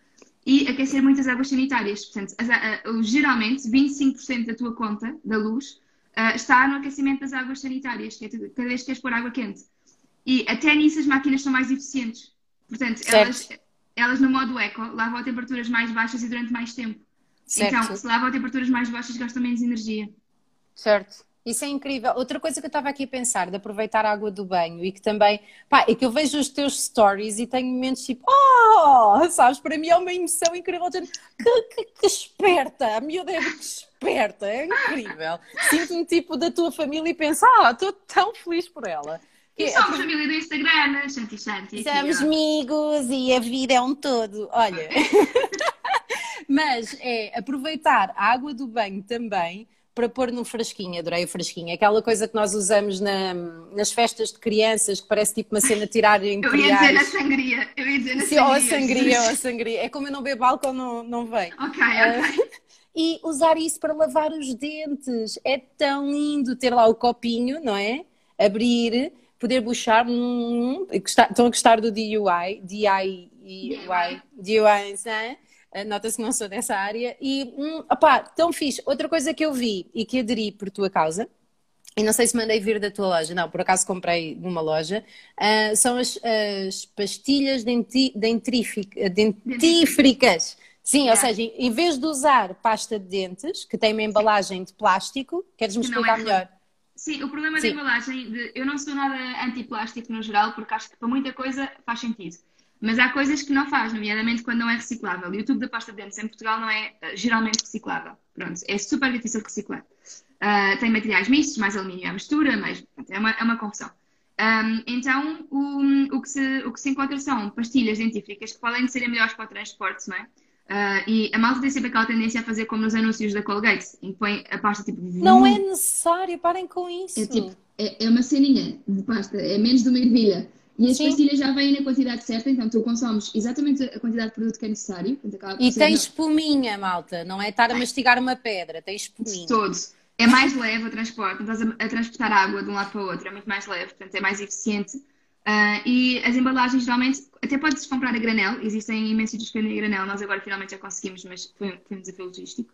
e aquecer muito as águas sanitárias. Portanto, as, uh, geralmente, 25% da tua conta da luz uh, está no aquecimento das águas sanitárias, que é cada vez que queres pôr água quente. E até nisso as máquinas são mais eficientes. Portanto, elas, elas no modo eco lavam a temperaturas mais baixas e durante mais tempo. Certo. Então, se lavam a temperaturas mais baixas, gastam menos energia. Certo. Isso é incrível. Outra coisa que eu estava aqui a pensar, de aproveitar a água do banho e que também, pá, é que eu vejo os teus stories e tenho momentos tipo, oh, sabes, para mim é uma emoção incrível. Que, que, que esperta, a miúda é que esperta, é incrível. Sinto-me tipo da tua família e penso, ah, estou tão feliz por ela. E somos família do Instagram, Shanti Shanti. Somos amigos e a vida é um todo. Olha. Mas é aproveitar a água do banho também para pôr no frasquinho, adorei o frasquinho. Aquela coisa que nós usamos na, nas festas de crianças, que parece tipo uma cena tirar imperiais. Eu ia dizer na sangria. Eu ia dizer na Sim, sangria. Ou a sangria, ou a sangria. É como eu não bebo álcool, não, não vem. Ok, ok. Uh, e usar isso para lavar os dentes. É tão lindo ter lá o copinho, não é? Abrir, poder buchar. Hum, estão a gostar do DIY? DIY, DIY, DIY, não é? Nota-se que não sou dessa área. E, hum, opá, tão fixe. Outra coisa que eu vi e que aderi por tua causa, e não sei se mandei vir da tua loja, não, por acaso comprei numa loja, uh, são as, as pastilhas denti, dentífricas. Sim, ou seja, em vez de usar pasta de dentes, que tem uma embalagem de plástico, queres-me explicar é melhor? Sim, o problema Sim. da embalagem, de, eu não sou nada anti-plástico no geral, porque acho que para muita coisa faz sentido. Mas há coisas que não faz, nomeadamente quando não é reciclável. E o tubo da pasta de dentes em Portugal não é uh, geralmente reciclável. Pronto, é super difícil reciclar. Uh, tem materiais mistos, mais alumínio à mistura, mas pronto, é, uma, é uma confusão. Um, então, o, o, que se, o que se encontra são pastilhas dentífricas que, de serem melhores para o transporte, não é? Uh, e a malta tem sempre aquela tendência a fazer como nos anúncios da Colgate, em que põe a pasta tipo. Não é necessário, parem com isso. É tipo, é, é uma ceninha de pasta, é menos de uma ervilha. E as pastilhas já vêm na quantidade certa, então tu consomes exatamente a quantidade de produto que é necessário. E tem espuminha, malta, não é estar a mastigar uma pedra, tem espuminha. Todos. É mais leve o transporte, não estás a, a, transportar água de um lado para o outro, é muito mais leve, portanto é mais eficiente. Uh, e as embalagens geralmente, até podes comprar a granel, existem imensos sítios que vendem a granel, nós agora finalmente já conseguimos, mas foi, foi um desafio logístico.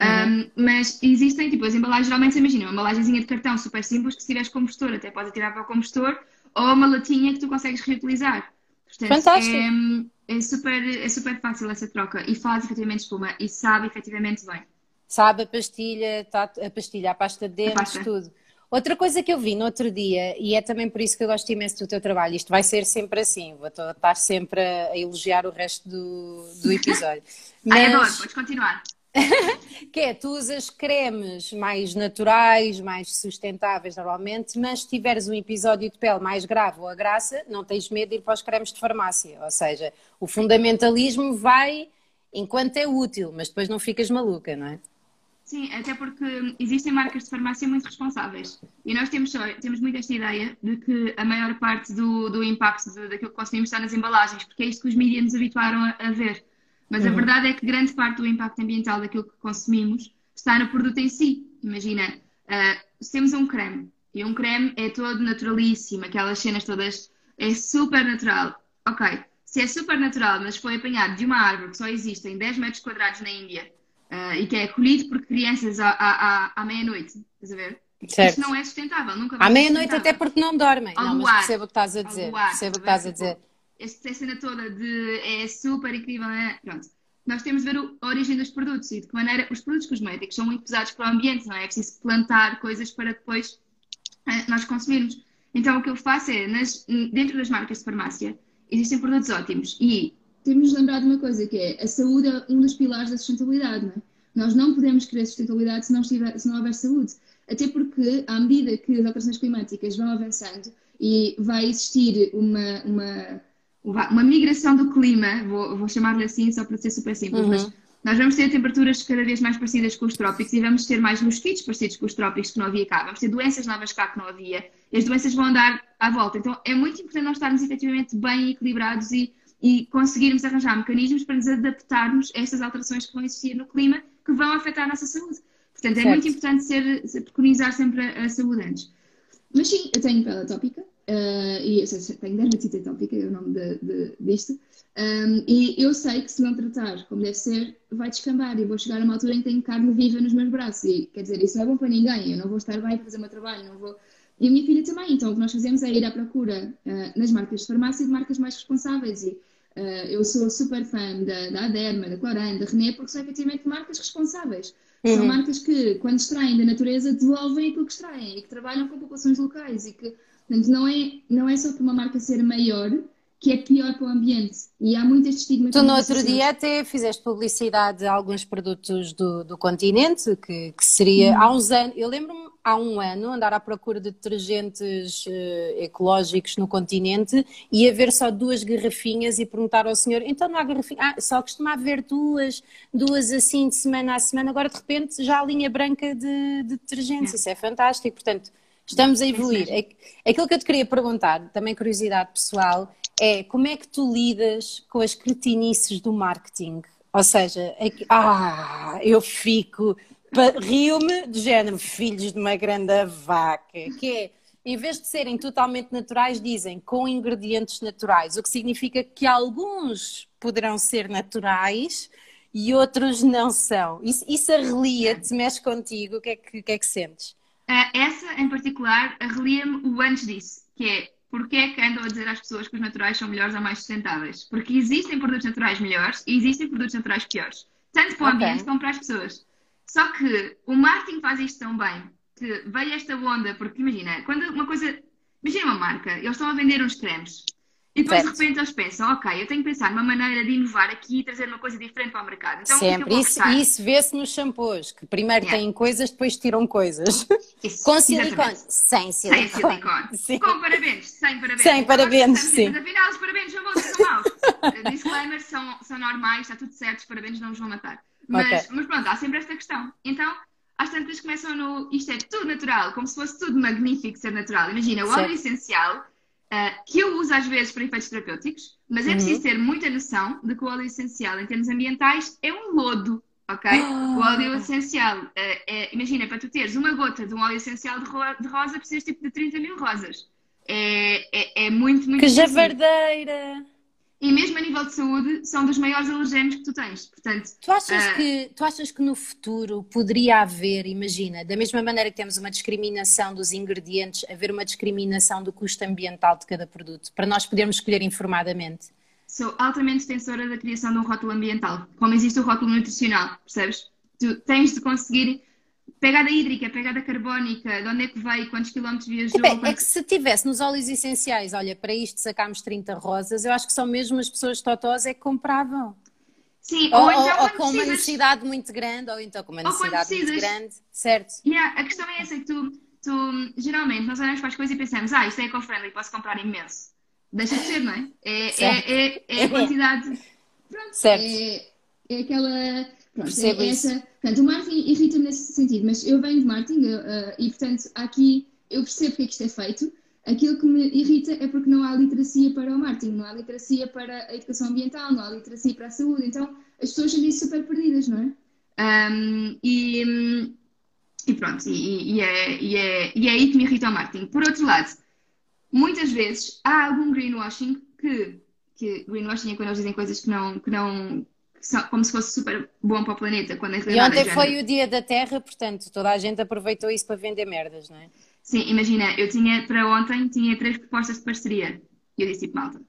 Uhum. Um, mas existem, tipo, as embalagens geralmente, imagina, uma embalagenzinha de cartão super simples que se tiveres combustor, até podes tirar para o combustor, ou uma latinha que tu consegues reutilizar. Portanto, Fantástico. É, é, super, é super fácil essa troca e faz efetivamente espuma e sabe efetivamente bem. Sabe a pastilha, tá, a pastilha, a pasta de dentes, tudo. Outra coisa que eu vi no outro dia, e é também por isso que eu gosto imenso do teu trabalho, isto vai ser sempre assim, vou estar sempre a elogiar o resto do, do episódio. Mas... Ai, adoro, podes continuar. Que é, tu usas cremes mais naturais, mais sustentáveis normalmente, mas se tiveres um episódio de pele mais grave ou a graça, não tens medo de ir para os cremes de farmácia. Ou seja, o fundamentalismo vai enquanto é útil, mas depois não ficas maluca, não é? Sim, até porque existem marcas de farmácia muito responsáveis. E nós temos, temos muito esta ideia de que a maior parte do, do impacto de, daquilo que consumimos está nas embalagens, porque é isto que os mídias nos habituaram a, a ver. Mas uhum. a verdade é que grande parte do impacto ambiental daquilo que consumimos está no produto em si. Imagina, uh, se temos um creme, e um creme é todo naturalíssimo, aquelas cenas todas, é super natural. Ok, se é super natural, mas foi apanhado de uma árvore que só existe em 10 metros quadrados na Índia uh, e que é colhido por crianças à, à, à meia-noite, estás a ver? Certo. Isto não é sustentável, nunca vai À meia-noite até porque não dormem. Ao não, mas percebo o que estás a dizer. percebo o que estás a dizer esta cena toda de é super incrível, é? pronto. Nós temos de ver a origem dos produtos e de que maneira os produtos cosméticos são muito pesados para o ambiente, não é? É preciso plantar coisas para depois é, nós consumirmos. Então o que eu faço é, nas, dentro das marcas de farmácia, existem produtos ótimos e temos de lembrar de uma coisa que é a saúde é um dos pilares da sustentabilidade, não é? Nós não podemos querer sustentabilidade se não, estiver, se não houver saúde. Até porque, à medida que as alterações climáticas vão avançando e vai existir uma, uma uma migração do clima, vou, vou chamar-lhe assim só para ser super simples, uhum. mas nós vamos ter temperaturas cada vez mais parecidas com os trópicos e vamos ter mais mosquitos parecidos com os trópicos que não havia cá. Vamos ter doenças novas cá que não havia. E as doenças vão andar à volta. Então é muito importante nós estarmos efetivamente bem equilibrados e, e conseguirmos arranjar mecanismos para nos adaptarmos a estas alterações que vão existir no clima que vão afetar a nossa saúde. Portanto, é certo. muito importante ser, preconizar sempre a, a saúde antes. Mas sim, eu tenho pele atópica, Uh, e, seja, tenho dermatite atópica, é o nome de, de, disto. Um, e eu sei que se não tratar como deve ser, vai descambar e vou chegar a uma altura em que tenho carne viva nos meus braços. E quer dizer, isso não é bom para ninguém. Eu não vou estar bem para fazer o meu trabalho, não vou. E a minha filha também. Então o que nós fazemos é ir à procura uh, nas marcas de farmácia de marcas mais responsáveis. E uh, eu sou super fã da, da Aderma, da Cloran, da René, porque são efetivamente marcas responsáveis. Uhum. São marcas que, quando extraem da natureza, devolvem aquilo que extraem e que trabalham com populações locais e que Portanto, não é, não é só por uma marca ser maior que é pior para o ambiente. E há muitas estigma. Tu no outro dia até fizeste publicidade de alguns produtos do, do continente, que, que seria hum. há uns anos. Eu lembro-me há um ano, andar à procura de detergentes uh, ecológicos no continente e haver só duas garrafinhas e perguntar ao senhor, então não há garrafinha? Ah, só costuma haver duas, duas assim de semana a semana, agora de repente já há linha branca de, de detergentes, isso é fantástico, portanto, estamos a evoluir. É, aquilo que eu te queria perguntar, também curiosidade pessoal, é como é que tu lidas com as cretinices do marketing? Ou seja, é que, ah, eu fico rio-me de género, filhos de uma grande vaca, que é, em vez de serem totalmente naturais, dizem com ingredientes naturais, o que significa que alguns poderão ser naturais e outros não são. Isso, isso arrelia-te, mexe contigo, o que é que, que, é que sentes? Uh, essa, em particular, arrelia-me o antes disso, que é porque é que andam a dizer às pessoas que os naturais são melhores ou mais sustentáveis? Porque existem produtos naturais melhores e existem produtos naturais piores. Tanto para o okay. ambiente como para as pessoas. Só que o marketing faz isto tão bem que veio esta onda, porque imagina, quando uma coisa. Imagina uma marca, eles estão a vender uns cremes. E depois certo. de repente eles pensam, ok, eu tenho que pensar numa maneira de inovar aqui e trazer uma coisa diferente para o mercado. Então, Sempre. Isso, isso vê-se nos shampoos, que primeiro yeah. têm coisas, depois tiram coisas. Isso, Com silicone. Sem silicone. Sem silicone. Sim. Com parabéns. Sem parabéns. Sem parabéns, sim. Mas afinal, os parabéns não vão ser maus. Disclaimers são, são normais, está tudo certo, os parabéns não nos vão matar. Mas, okay. mas pronto, há sempre esta questão. Então, às tantas começam no isto é tudo natural, como se fosse tudo magnífico ser natural. Imagina, o óleo essencial, uh, que eu uso às vezes para efeitos terapêuticos, mas é uhum. preciso ter muita noção de que o óleo essencial, em termos ambientais, é um lodo. Ok? Oh. O óleo essencial, uh, é, imagina, para tu teres uma gota de um óleo essencial de, ro de rosa, precisas tipo de 30 mil rosas. É, é, é muito, muito Que javardeira! E mesmo a nível de saúde, são dos maiores alergénios que tu tens. Portanto, tu achas, uh... que, tu achas que no futuro poderia haver, imagina, da mesma maneira que temos uma discriminação dos ingredientes, haver uma discriminação do custo ambiental de cada produto, para nós podermos escolher informadamente? Sou altamente defensora da criação de um rótulo ambiental, como existe o rótulo nutricional, percebes? Tu tens de conseguir Pegada hídrica, pegada carbónica, de onde é que veio, quantos quilómetros viajou? É, quantos... é que se tivesse nos óleos essenciais, olha, para isto sacámos 30 rosas, eu acho que só mesmo as pessoas totós é que compravam. Sim, ou, ou, então, ou com uma necessidade muito grande, ou então com uma necessidade muito grande, certo? Yeah, a questão é essa, que tu, tu, geralmente, nós olhamos para as coisas e pensamos, ah, isto é eco-friendly, posso comprar imenso. Deixa de ser, não é? É, é, é, é, a quantidade. Pronto, certo. É, é aquela Pronto, Percebo é essa. Portanto, o marketing irrita-me nesse sentido, mas eu venho de marketing uh, e, portanto, aqui eu percebo porque é que isto é feito. Aquilo que me irrita é porque não há literacia para o marketing, não há literacia para a educação ambiental, não há literacia para a saúde. Então, as pessoas são super perdidas, não é? Um, e, e, pronto, e, e, é, e, é, e é aí que me irrita o marketing. Por outro lado, muitas vezes há algum greenwashing que, que greenwashing é quando eles dizem coisas que não, que não como se fosse super bom para o planeta. Quando e ontem foi o dia da Terra, portanto, toda a gente aproveitou isso para vender merdas, não é? Sim, imagina, eu tinha para ontem tinha três propostas de parceria. E eu disse tipo, malta.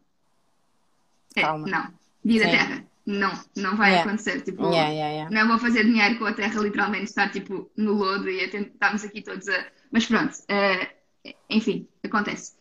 É, Calma. Não. Dia Sim. da Terra. Não, não vai yeah. acontecer. Tipo, yeah, yeah, não vou fazer dinheiro com a Terra literalmente estar tipo no lodo e estamos aqui todos a. Mas pronto, uh, enfim, acontece.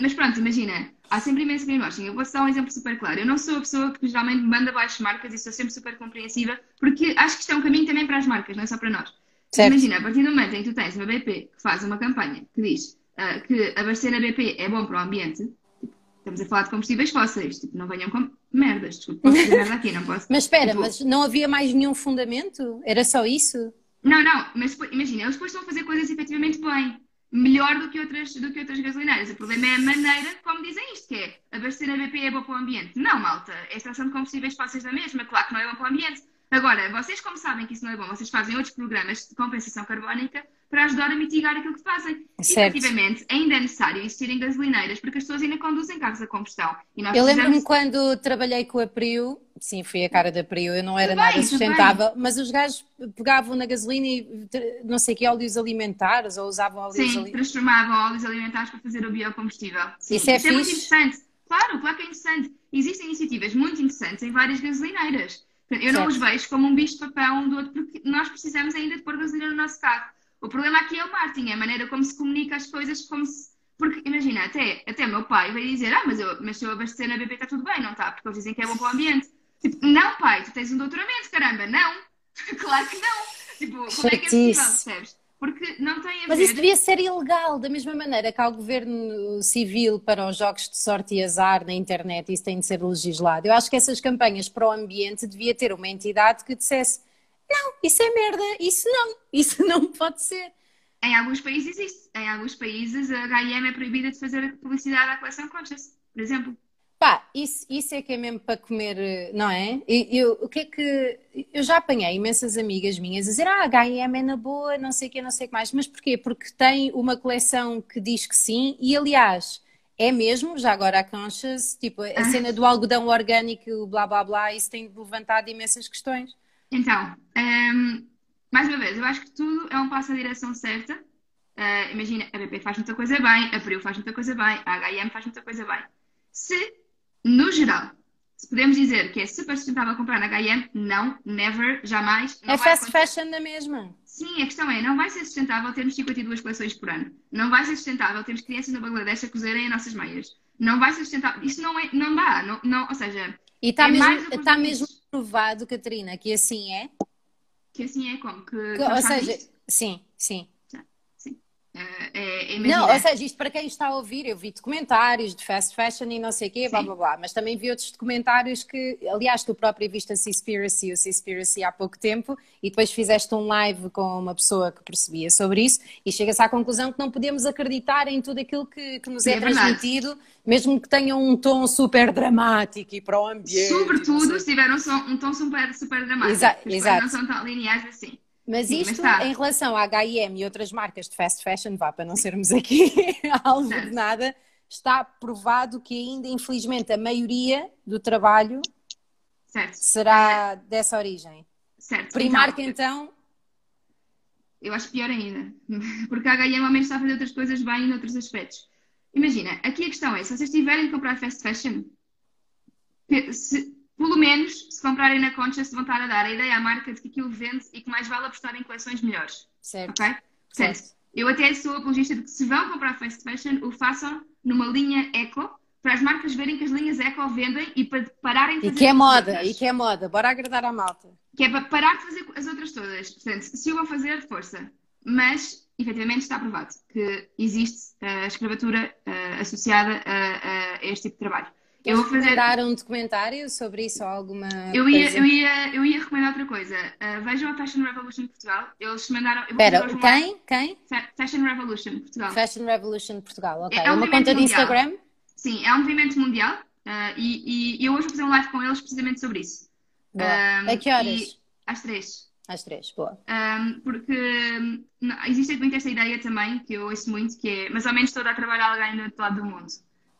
Mas pronto, imagina, há sempre imenso greenwashing. Eu vou dar um exemplo super claro. Eu não sou a pessoa que geralmente manda baixo marcas e sou sempre super compreensiva, porque acho que isto é um caminho também para as marcas, não é só para nós. Certo. Imagina, a partir do momento em que tu tens uma BP que faz uma campanha que diz uh, que abastecer a BP é bom para o ambiente, tipo, estamos a falar de combustíveis fósseis, tipo, não venham com merdas, desculpa, posso dizer nada aqui, não posso. Mas espera, tipo, mas não havia mais nenhum fundamento? Era só isso? Não, não, mas imagina, eles depois estão a fazer coisas efetivamente bem melhor do que outras, do que outras gasolineiras. O problema é a maneira como dizem isto, que é abastecer a BP é bom para o ambiente. Não, malta, a extração de combustíveis fósseis da mesma, claro que não é bom para o ambiente. Agora, vocês como sabem que isso não é bom, vocês fazem outros programas de compensação carbónica para ajudar a mitigar aquilo que fazem. Certo. Efetivamente, ainda é necessário existirem gasolineiras porque as pessoas ainda conduzem carros a combustão. eu lembro-me quando trabalhei com a Prio, sim, fui a cara da Prio, eu não era nada sustentável, mas os gajos pegavam na gasolina e não sei que óleos alimentares ou usavam óleos Sim, ali... transformavam óleos alimentares para fazer o biocombustível. Sim. Isso é, Isso é muito interessante. Claro, claro que é interessante. Existem iniciativas muito interessantes em várias gasolineiras. Eu não os vejo como um bicho de papel um do outro, porque nós precisamos ainda de pôr gasolina no nosso carro. O problema aqui é o marketing, é a maneira como se comunica as coisas, como se... Porque, imagina, até, até meu pai vai dizer, ah, mas, eu, mas se eu abastecer na BP está tudo bem, não está? Porque eles dizem que é bom para o ambiente. Tipo, não, pai, tu tens um doutoramento, caramba, não. claro que não. Tipo, como é que é possível, percebes? Porque não tem a Mas ver... isso devia ser ilegal, da mesma maneira que há o governo civil para os jogos de sorte e azar na internet, isso tem de ser legislado. Eu acho que essas campanhas para o ambiente devia ter uma entidade que dissesse não, isso é merda, isso não, isso não pode ser. Em alguns países existe. Em alguns países a H&M é proibida de fazer publicidade à coleção Conscious, por exemplo. Pá, isso, isso é que é mesmo para comer, não é? Eu, o que é que. Eu já apanhei imensas amigas minhas a dizer, ah, HM é na boa, não sei o que, não sei o que mais. Mas porquê? Porque tem uma coleção que diz que sim, e aliás, é mesmo, já agora a Conscious, tipo, a ah. cena do algodão orgânico, blá blá blá, isso tem levantado imensas questões. Então, um, mais uma vez, eu acho que tudo é um passo na direção certa. Uh, imagina, a BP faz muita coisa bem, a Peru faz muita coisa bem, a HM faz muita coisa bem. Se no geral, se podemos dizer que é super sustentável comprar na H&M, não, never, jamais. Não é fast fashion na mesma. Sim, a questão é, não vai ser sustentável termos 52 coleções por ano. Não vai ser sustentável termos crianças no Bangladesh a cozerem as nossas meias. Não vai ser sustentável. Isto não, é, não dá. Não, não, ou seja... E está é mesmo, tá mesmo provado, Catarina, que assim é? Que assim é como? Que, que, ou seja, sim, sim. É, é, não, ou seja, isto para quem está a ouvir, eu vi documentários de fast fashion e não sei o quê, blá blá blá, mas também vi outros documentários que, aliás, tu própria viste a Seaspiracy, o Seaspiracy há pouco tempo, e depois fizeste um live com uma pessoa que percebia sobre isso, e chegas à conclusão que não podemos acreditar em tudo aquilo que, que nos é, é transmitido, mesmo que tenha um tom super dramático e para o ambiente. Sobretudo se tiver um, um tom super, super dramático. Exa exato. não são tão lineares assim. Mas Sim, isto, mas em relação à H&M e outras marcas de fast fashion, vá para não sermos aqui alvo de nada, está provado que ainda, infelizmente, a maioria do trabalho certo. será dessa origem. Certo. Primark, então, então... Eu acho pior ainda. Porque a H&M ao menos está a fazer outras coisas bem em outros aspectos. Imagina, aqui a questão é, se vocês tiverem de comprar fast fashion, se, pelo menos, se comprarem na Conscious, vão estar a dar a ideia à marca de que aquilo vende e que mais vale apostar em coleções melhores. Certo. Ok? Certo. Eu até sou apologista de que se vão comprar fast fashion, o façam numa linha eco, para as marcas verem que as linhas eco vendem e para pararem de fazer. E que é moda, outras. e que é moda. Bora agradar à malta. Que é para parar de fazer as outras todas. Portanto, se eu vou fazer, força. Mas, efetivamente, está provado que existe a escravatura uh, associada a, a este tipo de trabalho. Eu vou fazer um documentário sobre isso ou alguma eu ia, coisa? Eu ia, eu ia recomendar outra coisa. Uh, vejam a Fashion Revolution Portugal. Eles mandaram. Espera, quem? Quem? Fashion Revolution Portugal. Fashion Revolution Portugal, ok. É, é uma conta de Instagram? Sim, é um movimento mundial uh, e, e, eu hoje vou fazer um live com eles precisamente sobre isso. Um, a que horas? E, às três. Às três, boa. Um, porque não, existe muito esta ideia também, que eu ouço muito, que é mais ou menos estou a trabalhar alguém do outro lado do mundo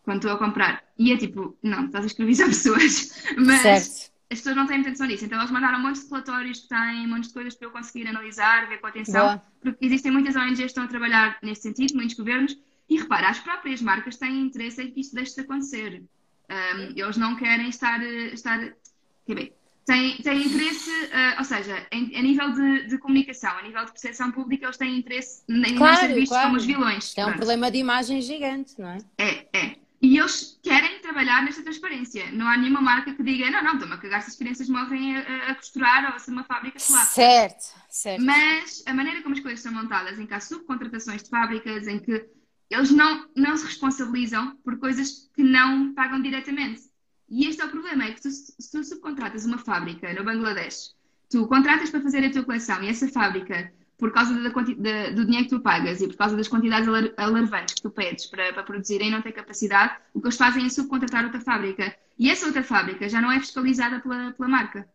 quando estou a comprar. E é tipo, não, estás a escravizar pessoas. Mas certo. as pessoas não têm muita noção disso. Então eles mandaram um monte de relatórios que têm, um monte de coisas para eu conseguir analisar, ver com atenção. Boa. Porque existem muitas ONGs que estão a trabalhar neste sentido, muitos governos. E repara, as próprias marcas têm interesse em que isto deixe de acontecer. Um, eles não querem estar. estar quer bem, têm, têm interesse, uh, ou seja, em, a nível de, de, comunicação, a nível de percepção pública, eles têm interesse em claro, ser vistos claro. como os vilões. É um problema de imagem gigante, não é? É, é. E eles querem trabalhar nesta transparência. Não há nenhuma marca que diga, não, não, estou-me a cagar se as crianças morrem a, a costurar ou a ser uma fábrica chocolate. Certo, certo. Mas a maneira como as coisas são montadas, em que há subcontratações de fábricas, em que eles não, não se responsabilizam por coisas que não pagam diretamente. E este é o problema, é que tu, se tu subcontratas uma fábrica no Bangladesh, tu contratas para fazer a tua coleção e essa fábrica por causa da, da, do dinheiro que tu pagas e por causa das quantidades alarvantes que tu pedes para, para produzirem e não ter capacidade, o que eles fazem é subcontratar outra fábrica. E essa outra fábrica já não é fiscalizada pela, pela marca,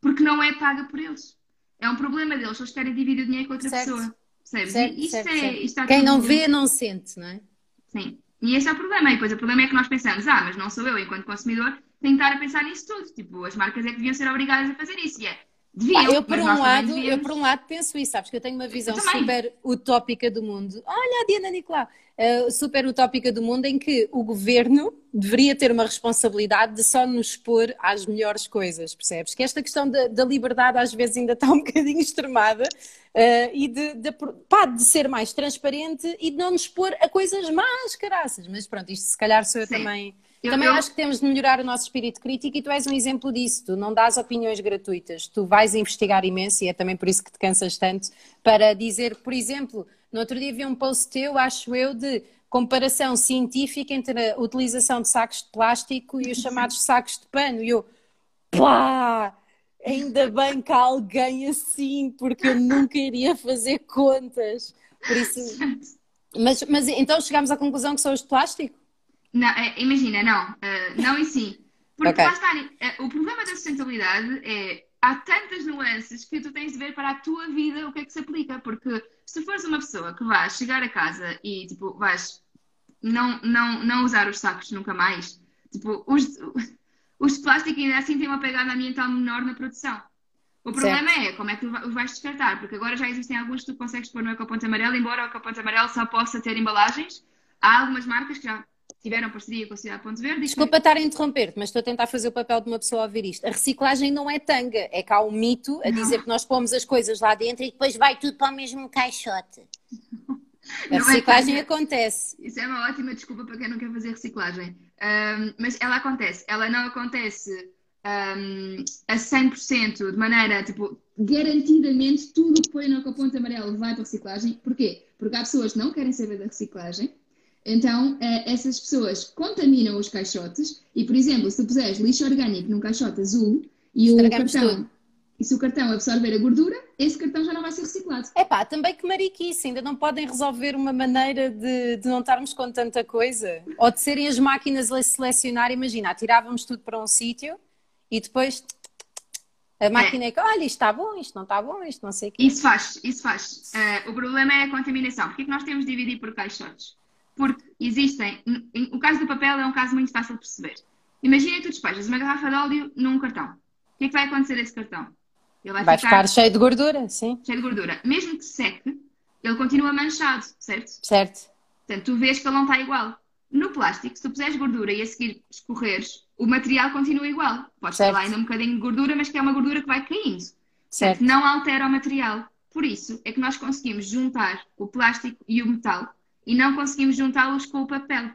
porque não é paga por eles. É um problema deles, eles querem dividir o dinheiro com outra certo. pessoa. Percebes? Certo, isto certo, é, isto Quem não vê, não sente, não é? Sim. E esse é o problema. E depois o problema é que nós pensamos, ah, mas não sou eu, enquanto consumidor, tenho que estar a pensar nisso tudo. Tipo, as marcas é que deviam ser obrigadas a fazer isso. E é, Deviam, eu, por um lado, eu, por um lado, penso isso, sabes que eu tenho uma visão super utópica do mundo. Olha a Diana Nicolau, uh, super utópica do mundo, em que o governo deveria ter uma responsabilidade de só nos expor às melhores coisas, percebes? Que esta questão da, da liberdade às vezes ainda está um bocadinho extremada uh, e de, de, pá, de ser mais transparente e de não nos expor a coisas más, caraças. Mas pronto, isto se calhar sou eu Sim. também Eu, Também acho que temos de melhorar o nosso espírito crítico e tu és um exemplo disso. Tu não dás opiniões gratuitas, tu vais investigar imenso e é também por isso que te cansas tanto para dizer, por exemplo, no outro dia vi um post teu, acho eu, de comparação científica entre a utilização de sacos de plástico e os chamados sacos de pano. E eu, pá, ainda bem que há alguém assim, porque eu nunca iria fazer contas. Por isso. Mas, mas então chegámos à conclusão que são os de plástico? Não, é, imagina, não. Uh, não e sim. Porque okay. lá está, uh, o problema da sustentabilidade é há tantas nuances que tu tens de ver para a tua vida o que é que se aplica. Porque se fores uma pessoa que vais chegar a casa e tipo, vais não, não, não usar os sacos nunca mais, tipo, os, os de plástico ainda assim têm uma pegada ambiental menor na produção. O problema certo. é como é que os vais descartar, porque agora já existem alguns que tu consegues pôr no ecoponto amarelo, embora o ecoponto amarelo só possa ter embalagens. Há algumas marcas que já tiveram parceria com a Cidade Ponto Verde. Desculpa estar a interromper-te, mas estou a tentar fazer o papel de uma pessoa a ouvir isto. A reciclagem não é tanga, é que há um mito a dizer que nós pomos as coisas lá dentro e depois vai tudo para o mesmo caixote. A é reciclagem é acontece. Isso é uma ótima desculpa para quem não quer fazer reciclagem. Um, mas ela acontece. Ela não acontece um, a 100%, de maneira, tipo, garantidamente tudo que põe no ecoponto amarelo vai para a reciclagem. Porquê? Porque há pessoas que não querem saber da reciclagem. Então, eh, essas pessoas contaminam os caixotes e, por exemplo, se tu puseres lixo orgânico num caixote azul e o cartão tudo. E se o cartão absorver a gordura, esse cartão já não vai ser reciclado. É pá, também que mariquice, ainda não podem resolver uma maneira de, de não estarmos com tanta coisa. Ou de serem as máquinas a selecionar, imagina, tirávamos tudo para um sítio e depois a máquina é que, olha, isto está bom, isto não está bom, isto não sei o quê. Isso faz, isso faz. Uh, o problema é a contaminação. Porquê que nós temos de dividir por caixotes? Porque existem, o caso do papel é um caso muito fácil de perceber. Imagina que tu despejas uma garrafa de óleo num cartão. O que é que vai acontecer a esse cartão? Ele vai, vai ficar, ficar, cheio de gordura, sim. Cheio de gordura. Mesmo que seque, ele continua manchado, certo? Certo. Portanto, tu vês que ele não está igual. No plástico, se tu puseres gordura e a seguir escorreres, o material continua igual. Pode ter lá ainda um bocadinho de gordura, mas que é uma gordura que vai caindo. Certo. Não altera o material. Por isso é que nós conseguimos juntar o plástico e o metal e não conseguimos juntá-los com o papel.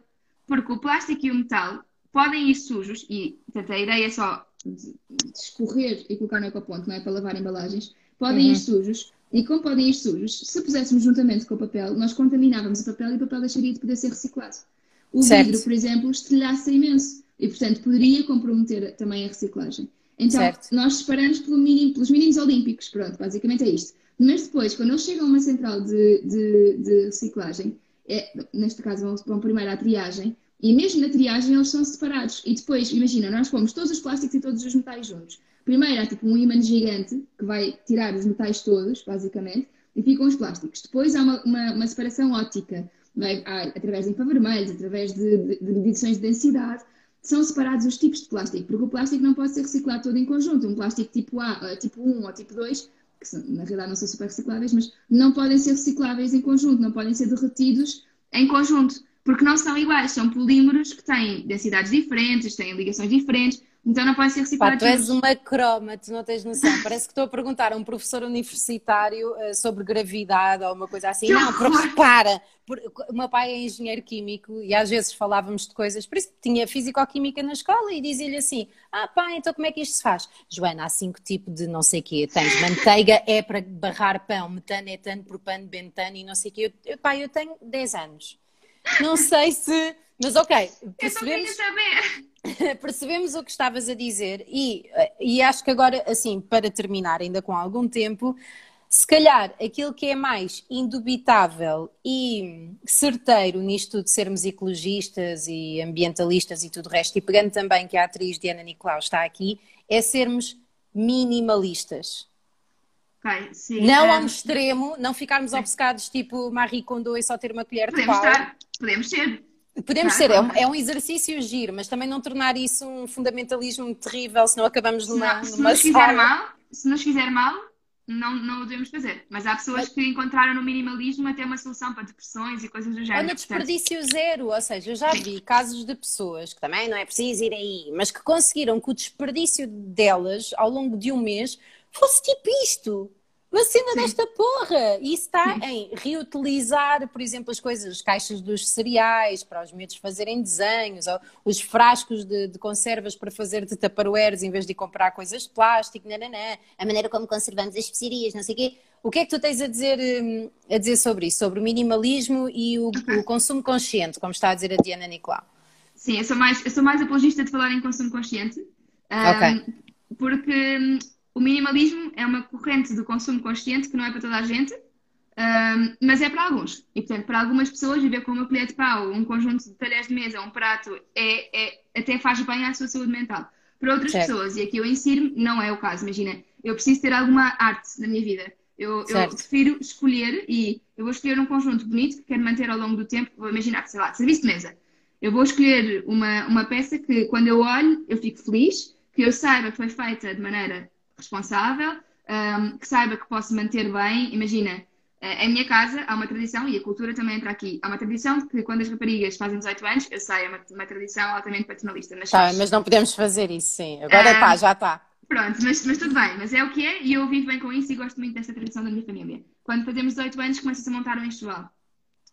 Porque o plástico e o metal podem ir sujos, e portanto, a ideia é só de, escorrer e colocar no ecoponto, não é para lavar embalagens, podem uhum. ir sujos. E como podem ir sujos, se puséssemos juntamente com o papel, nós contaminávamos o papel e o papel deixaria de poder ser reciclado. O certo. vidro, por exemplo, estilhaça imenso e, portanto, poderia comprometer também a reciclagem. Então, certo. nós separamos pelo mínimo, pelos mínimos olímpicos, pronto, basicamente é isto. Mas depois, quando eles chegam a uma central de, de, de reciclagem, é, neste caso vão, vão primeiro à triagem, e mesmo na triagem eles são separados. E depois, imagina, nós pomos todos os plásticos e todos os metais juntos. Primeiro há tipo um ímã gigante que vai tirar os metais todos, basicamente, e ficam os plásticos. Depois há uma, uma, uma separação óptica, vai, há, através de infravermelhos, através de, de, de medições de densidade, são separados os tipos de plástico, porque o plástico não pode ser reciclado todo em conjunto. Um plástico tipo A, tipo 1 ou tipo 2, que na realidade não são super recicláveis, mas não podem ser recicláveis em conjunto, não podem ser derretidos em conjunto porque não são iguais, são polímeros que têm densidades diferentes, têm ligações diferentes, então não podem ser reciclados. Pá, tu és uma croma, tu não tens noção. Parece que estou a perguntar a um professor universitário uh, sobre gravidade ou uma coisa assim. Que não, para! O meu pai é engenheiro químico e às vezes falávamos de coisas, por isso tinha físico-química na escola e dizia-lhe assim: Ah, pá, então como é que isto se faz? Joana, há cinco tipos de não sei o quê. Tens manteiga, é para barrar pão, metano, etano, propano, bentano e não sei o quê. Eu, pá, eu tenho 10 anos. Não sei se. Mas ok, percebemos, percebemos o que estavas a dizer e, e acho que agora, assim, para terminar, ainda com algum tempo, se calhar aquilo que é mais indubitável e certeiro nisto de sermos ecologistas e ambientalistas e tudo o resto, e pegando também que a atriz Diana Nicolau está aqui, é sermos minimalistas. Okay, sim, não é... ao extremo, não ficarmos sim. obcecados tipo Marie Kondo e só ter uma colher podemos de pau. Estar, podemos ser. Podemos ser, é um, é um, exercício giro, mas também não tornar isso um fundamentalismo terrível, senão acabamos numa, se, numa se nos fizer mal, Se nos fizer mal, não, não o devemos fazer. Mas há pessoas que encontraram no minimalismo até uma solução para depressões e coisas do género. Olha, desperdício portanto... zero, ou seja, eu já vi casos de pessoas que também não é preciso ir aí, mas que conseguiram que o desperdício delas ao longo de um mês fosse tipo isto. Uma cena Sim. desta porra! E está em reutilizar, por exemplo, as coisas, as caixas dos cereais, para os miúdos fazerem desenhos, ou os frascos de, de conservas para fazer de taparoeiros em vez de comprar coisas de plástico, nananã, a maneira como conservamos as especiarias, não sei o quê. O que é que tu tens a dizer, hum, a dizer sobre isso? Sobre o minimalismo e o, o consumo consciente, como está a dizer a Diana Nicolau? Sim, eu sou mais, eu sou mais apologista de falar em consumo consciente. Um, porque hum, o minimalismo é uma corrente do consumo consciente que não é para toda a gente, um, mas é para alguns. E, portanto, para algumas pessoas, viver com uma colher de pau, um conjunto de talheres de mesa, um prato, é, é, até faz bem à sua saúde mental. Para outras certo. pessoas, e aqui eu insiro não é o caso. Imagina, eu preciso ter alguma arte na minha vida. Eu, eu, prefiro escolher e eu vou escolher um conjunto bonito que quero manter ao longo do tempo. Vou imaginar, sei lá, serviço de mesa. Eu vou escolher uma, uma peça que, quando eu olho, eu fico feliz, que eu saiba que foi feita de maneira responsável, um, que saiba que posso manter bem. Imagina, em minha casa há uma tradição, e a cultura também entra aqui, há uma tradição de que quando as raparigas fazem 18 anos, eu sei, é uma, uma tradição altamente paternalista. Mas, tá, mas não podemos fazer isso, sim. Agora está, um, já está. Pronto, mas, mas tudo bem, mas é o que é, e eu vivo bem com isso e gosto muito dessa tradição da minha família. Quando fazemos 18 anos, começa-se a montar um enxoval.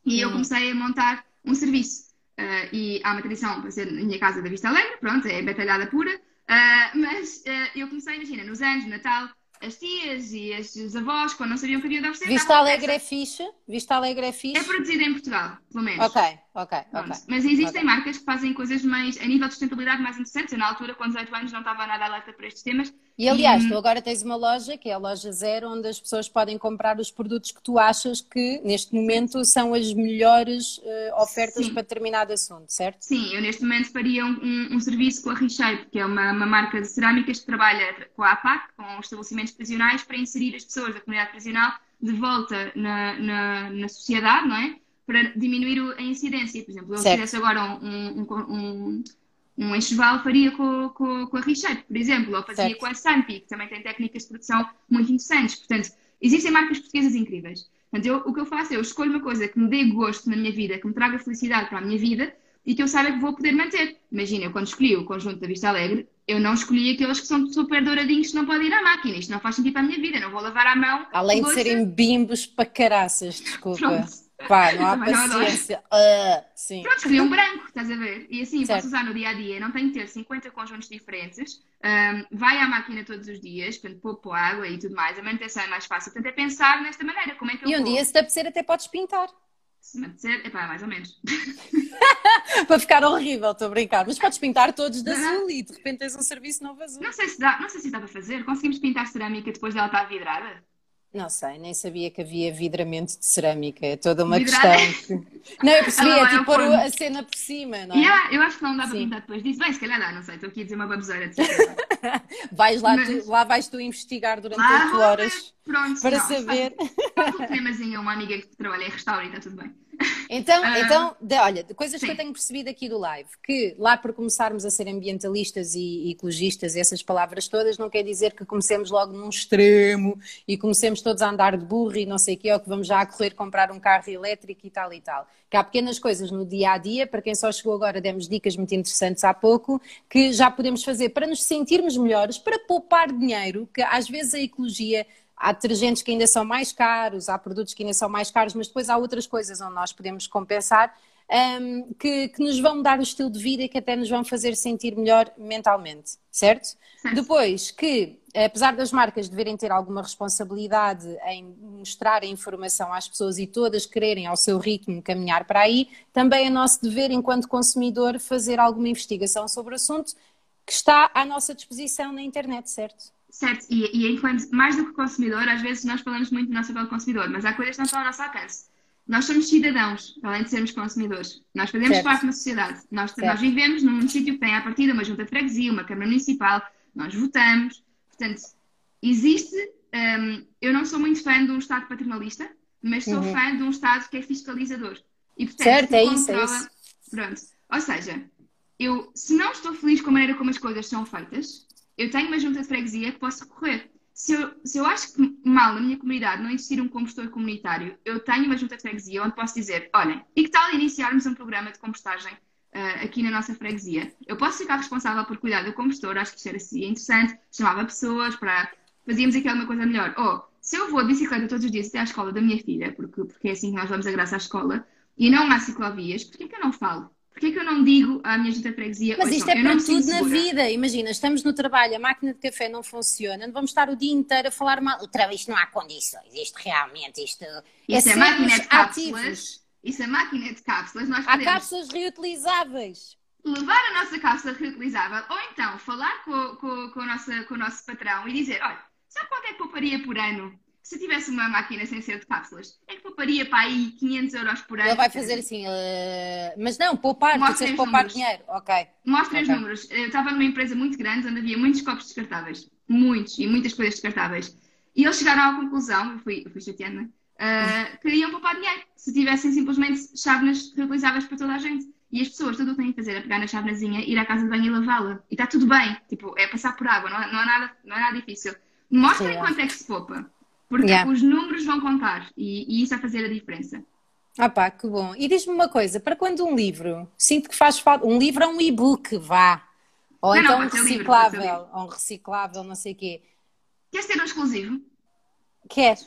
E hum. eu comecei a montar um serviço. Uh, e há uma tradição para ser na minha casa da Vista Alegre, pronto, é batalhada pura, uh, mas uh, eu comecei, imagina, nos anos, Natal, as tias e as avós, quando não sabiam o que havia de oferecer. Vista Alegre é fixe? Vista Alegre é fixe? É produzida em Portugal, pelo menos. Ok, ok, ok. Mas existem okay. marcas que fazem coisas mais, a nível de sustentabilidade, mais interessantes. Eu, na altura, com 18 anos, não estava nada alerta para estes temas. E, aliás, e... tu agora tens uma loja, que é a Loja Zero, onde as pessoas podem comprar os produtos que tu achas que, neste momento, são as melhores uh, ofertas Sim. para determinado assunto, certo? Sim, eu neste momento faria um, um, um serviço com a Reshape, que é uma, uma marca de cerâmicas que trabalha com a APAC, com os estabelecimentos prisionais, para inserir as pessoas da comunidade prisional de volta na, na, na sociedade, não é? Para diminuir a incidência. Por exemplo, eu certo. fizesse agora um, um, um enxoval faria com, com, com a Reshape, por exemplo, ou fazia certo. com a Sampi, que também tem técnicas de produção muito interessantes. Portanto, existem marcas portuguesas incríveis. Portanto, eu, o que eu faço é eu escolho uma coisa que me dê gosto na minha vida, que me traga felicidade para a minha vida e que eu saiba que vou poder manter. Imagina, eu quando escolhi o conjunto da Vista Alegre, eu não escolhi aqueles que são super douradinhos que não podem ir à máquina. Isto não faz sentido para a minha vida, não vou lavar à mão. Além de serem bimbos para caraças, desculpa. Pronto. Pá, não há paciência. Uh, sim. Pronto, escolhi um branco, estás a ver? E assim certo. posso usar no dia a dia. Não tenho que ter 50 conjuntos diferentes. Um, vai à máquina todos os dias, portanto, pouco água e tudo mais. A manutenção é mais fácil. Portanto, é pensar nesta maneira. Como é que eu E um vou? dia, se te apetecer, até podes pintar. Se me apetecer, é pá, mais ou menos. Para ficar horrível, estou a brincar. Mas podes pintar todos de azul e de repente tens um serviço novo azul. Não sei se dá, não sei se dá para fazer. Conseguimos pintar cerâmica depois dela estar vidrada? Não sei, nem sabia que havia vidramento de cerâmica. É toda uma questão. Que... Não, eu percebi, é tipo pôr a cena por cima, não é? Yeah, eu acho que não dá para pintar depois disso. Bem, se calhar dá, não sei, estou aqui a dizer uma baboseira. vais lá, Mas... tu, lá vais tu investigar durante lá 8 horas Pronto, para não, saber. Tem uma amiga que trabalha em restaurante, está tudo bem. Então, ah. então de, olha, coisas Sim. que eu tenho percebido aqui do live, que lá por começarmos a ser ambientalistas e, ecologistas, essas palavras todas, não quer dizer que comecemos logo num extremo e comecemos todos a andar de burro e não sei o quê, ou que vamos já a correr comprar um carro elétrico e tal e tal. Que há pequenas coisas no dia a dia, para quem só chegou agora, demos dicas muito interessantes há pouco, que já podemos fazer para nos sentirmos melhores, para poupar dinheiro, que às vezes a ecologia Há detergentes que ainda são mais caros, há produtos que ainda são mais caros, mas depois há outras coisas onde nós podemos compensar um, que, que, nos vão dar o estilo de vida e que até nos vão fazer sentir melhor mentalmente, certo? Sim. Depois que, apesar das marcas deverem ter alguma responsabilidade em mostrar a informação às pessoas e todas quererem ao seu ritmo caminhar para aí, também é nosso dever, enquanto consumidor, fazer alguma investigação sobre o assunto que está à nossa disposição na internet, certo? Certo, e, e enquanto, mais do que consumidor, às vezes nós falamos muito do nosso papel consumidor, mas há coisas que não estão ao nosso alcance. Nós somos cidadãos, além de sermos consumidores. Nós fazemos certo. parte de uma sociedade. Nós, nós vivemos num sítio que tem a partir de uma junta de freguesia, uma Câmara Municipal, nós votamos. Portanto, existe. Um, eu não sou muito fã de um Estado paternalista, mas sou uhum. fã de um Estado que é fiscalizador. E, portanto, certo, é isso, é isso. Pronto. Ou seja, eu, se não estou feliz com a maneira como as coisas são feitas, eu tenho uma junta de freguesia que posso recorrer. Se eu, se eu acho que mal na minha comunidade não existir um compostor comunitário, eu tenho uma junta de freguesia onde posso dizer: olhem, e que tal iniciarmos um programa de compostagem uh, aqui na nossa freguesia? Eu posso ficar responsável por cuidar do compostor, acho que isto era assim interessante, chamava pessoas para. fazíamos aqui alguma coisa melhor. Ou, se eu vou de bicicleta todos os dias até à escola da minha filha, porque, porque é assim que nós vamos a graça à escola, e não há ciclovias, porquê que eu não falo? Porquê que eu não digo à minha junta de freguesia? Mas isto é para tudo na vida. Imagina, estamos no trabalho, a máquina de café não funciona, vamos estar o dia inteiro a falar mal. Isto não há condições, isto realmente, isto. Isso é, é máquina de cápsulas. Isso é máquina de cápsulas. Nós há cápsulas reutilizáveis. Levar a nossa cápsula reutilizável ou então falar com, com, com, nossa, com o nosso patrão e dizer: olha, sabe quanto é que pouparia por ano se tivesse uma máquina sem ser de cápsulas, é que pouparia para aí 500 euros por ano. Ele vai fazer assim, uh... mas não, poupar, tu poupar números. dinheiro, ok. Mostra okay. os números. Eu estava numa empresa muito grande onde havia muitos copos descartáveis, muitos, e muitas coisas descartáveis. E eles chegaram à conclusão, eu fui, eu fui chateando, uh, que iam poupar dinheiro se tivessem simplesmente chávenas reutilizáveis para toda a gente. E as pessoas, tudo o que têm que fazer é pegar na chávenazinha, ir à casa de banho e lavá-la. E está tudo bem. Tipo, é passar por água, não, é, não, é, nada, não é nada difícil. Mostrem quanto é que se poupa. Porque yeah. os números vão contar e, e, isso vai fazer a diferença. Ah pá, que bom. E diz-me uma coisa, para quando um livro, sinto que faz falta, um livro é um e-book, vá. Ou não, então não, um reciclável, livro, ou um reciclável, não sei o quê. Queres ter um exclusivo? Quero.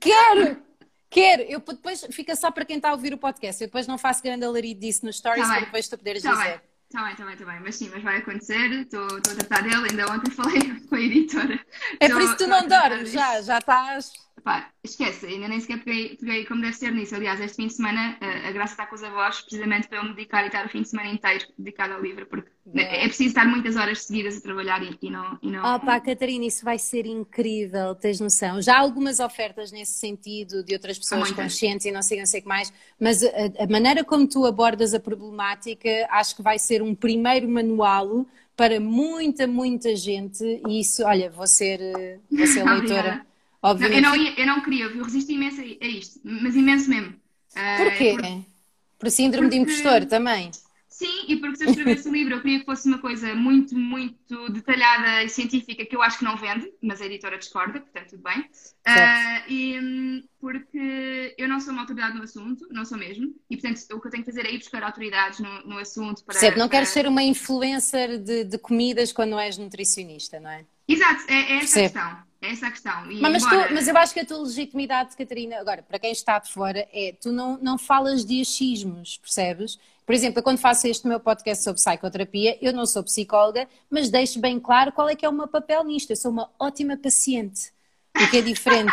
Quero! Quero, eu depois fica só para quem está a ouvir o podcast. Eu depois não faço grande alarido disso nos stories tá para depois tu poderes tá dizer. Bem. Está bem, está bem, está bem. Mas sim, mas vai acontecer. Estou a tratar dele. Ainda ontem falei com a editora. É tô, por isso que tu não dormes, já, já estás. Pá, esquece, ainda nem sequer peguei, peguei como deve ser nisso. Aliás, este fim de semana a, a Graça está com os avós, precisamente para eu me dedicar e estar o fim de semana inteiro dedicado ao livro, porque é, é preciso estar muitas horas seguidas a trabalhar e, e não, e não. Oh, pá, Catarina, isso vai ser incrível, tens noção. Já há algumas ofertas nesse sentido de outras pessoas conscientes e não sei, não sei o que mais, mas a, a maneira como tu abordas a problemática acho que vai ser um primeiro manual para muita, muita gente e isso, olha, vou ser, vou ser leitora. Obviamente. Não, eu, não ia, eu não queria, eu resisto imenso a isto, mas imenso mesmo. Uh, Porquê? Por, por síndrome porque, de impostor também? Sim, e porque se eu escrevesse o livro eu queria que fosse uma coisa muito, muito detalhada e científica que eu acho que não vende, mas a editora discorda, portanto tudo bem. Uh, e porque eu não sou uma autoridade no assunto, não sou mesmo, e portanto o que eu tenho que fazer é ir buscar autoridades no, no assunto para. Certo, não para... queres ser uma influencer de, de, comidas quando não és nutricionista, não é? Exato, é, é essa a questão. É essa a questão. E mas, embora... tu, mas, eu acho que a tua legitimidade, Catarina, agora, para quem está de fora, é tu não, não falas de achismos, percebes? Por exemplo, eu quando faço este meu podcast sobre psicoterapia, eu não sou psicóloga, mas deixo bem claro qual é que é o meu papel nisto. Eu sou uma ótima paciente o que é diferente.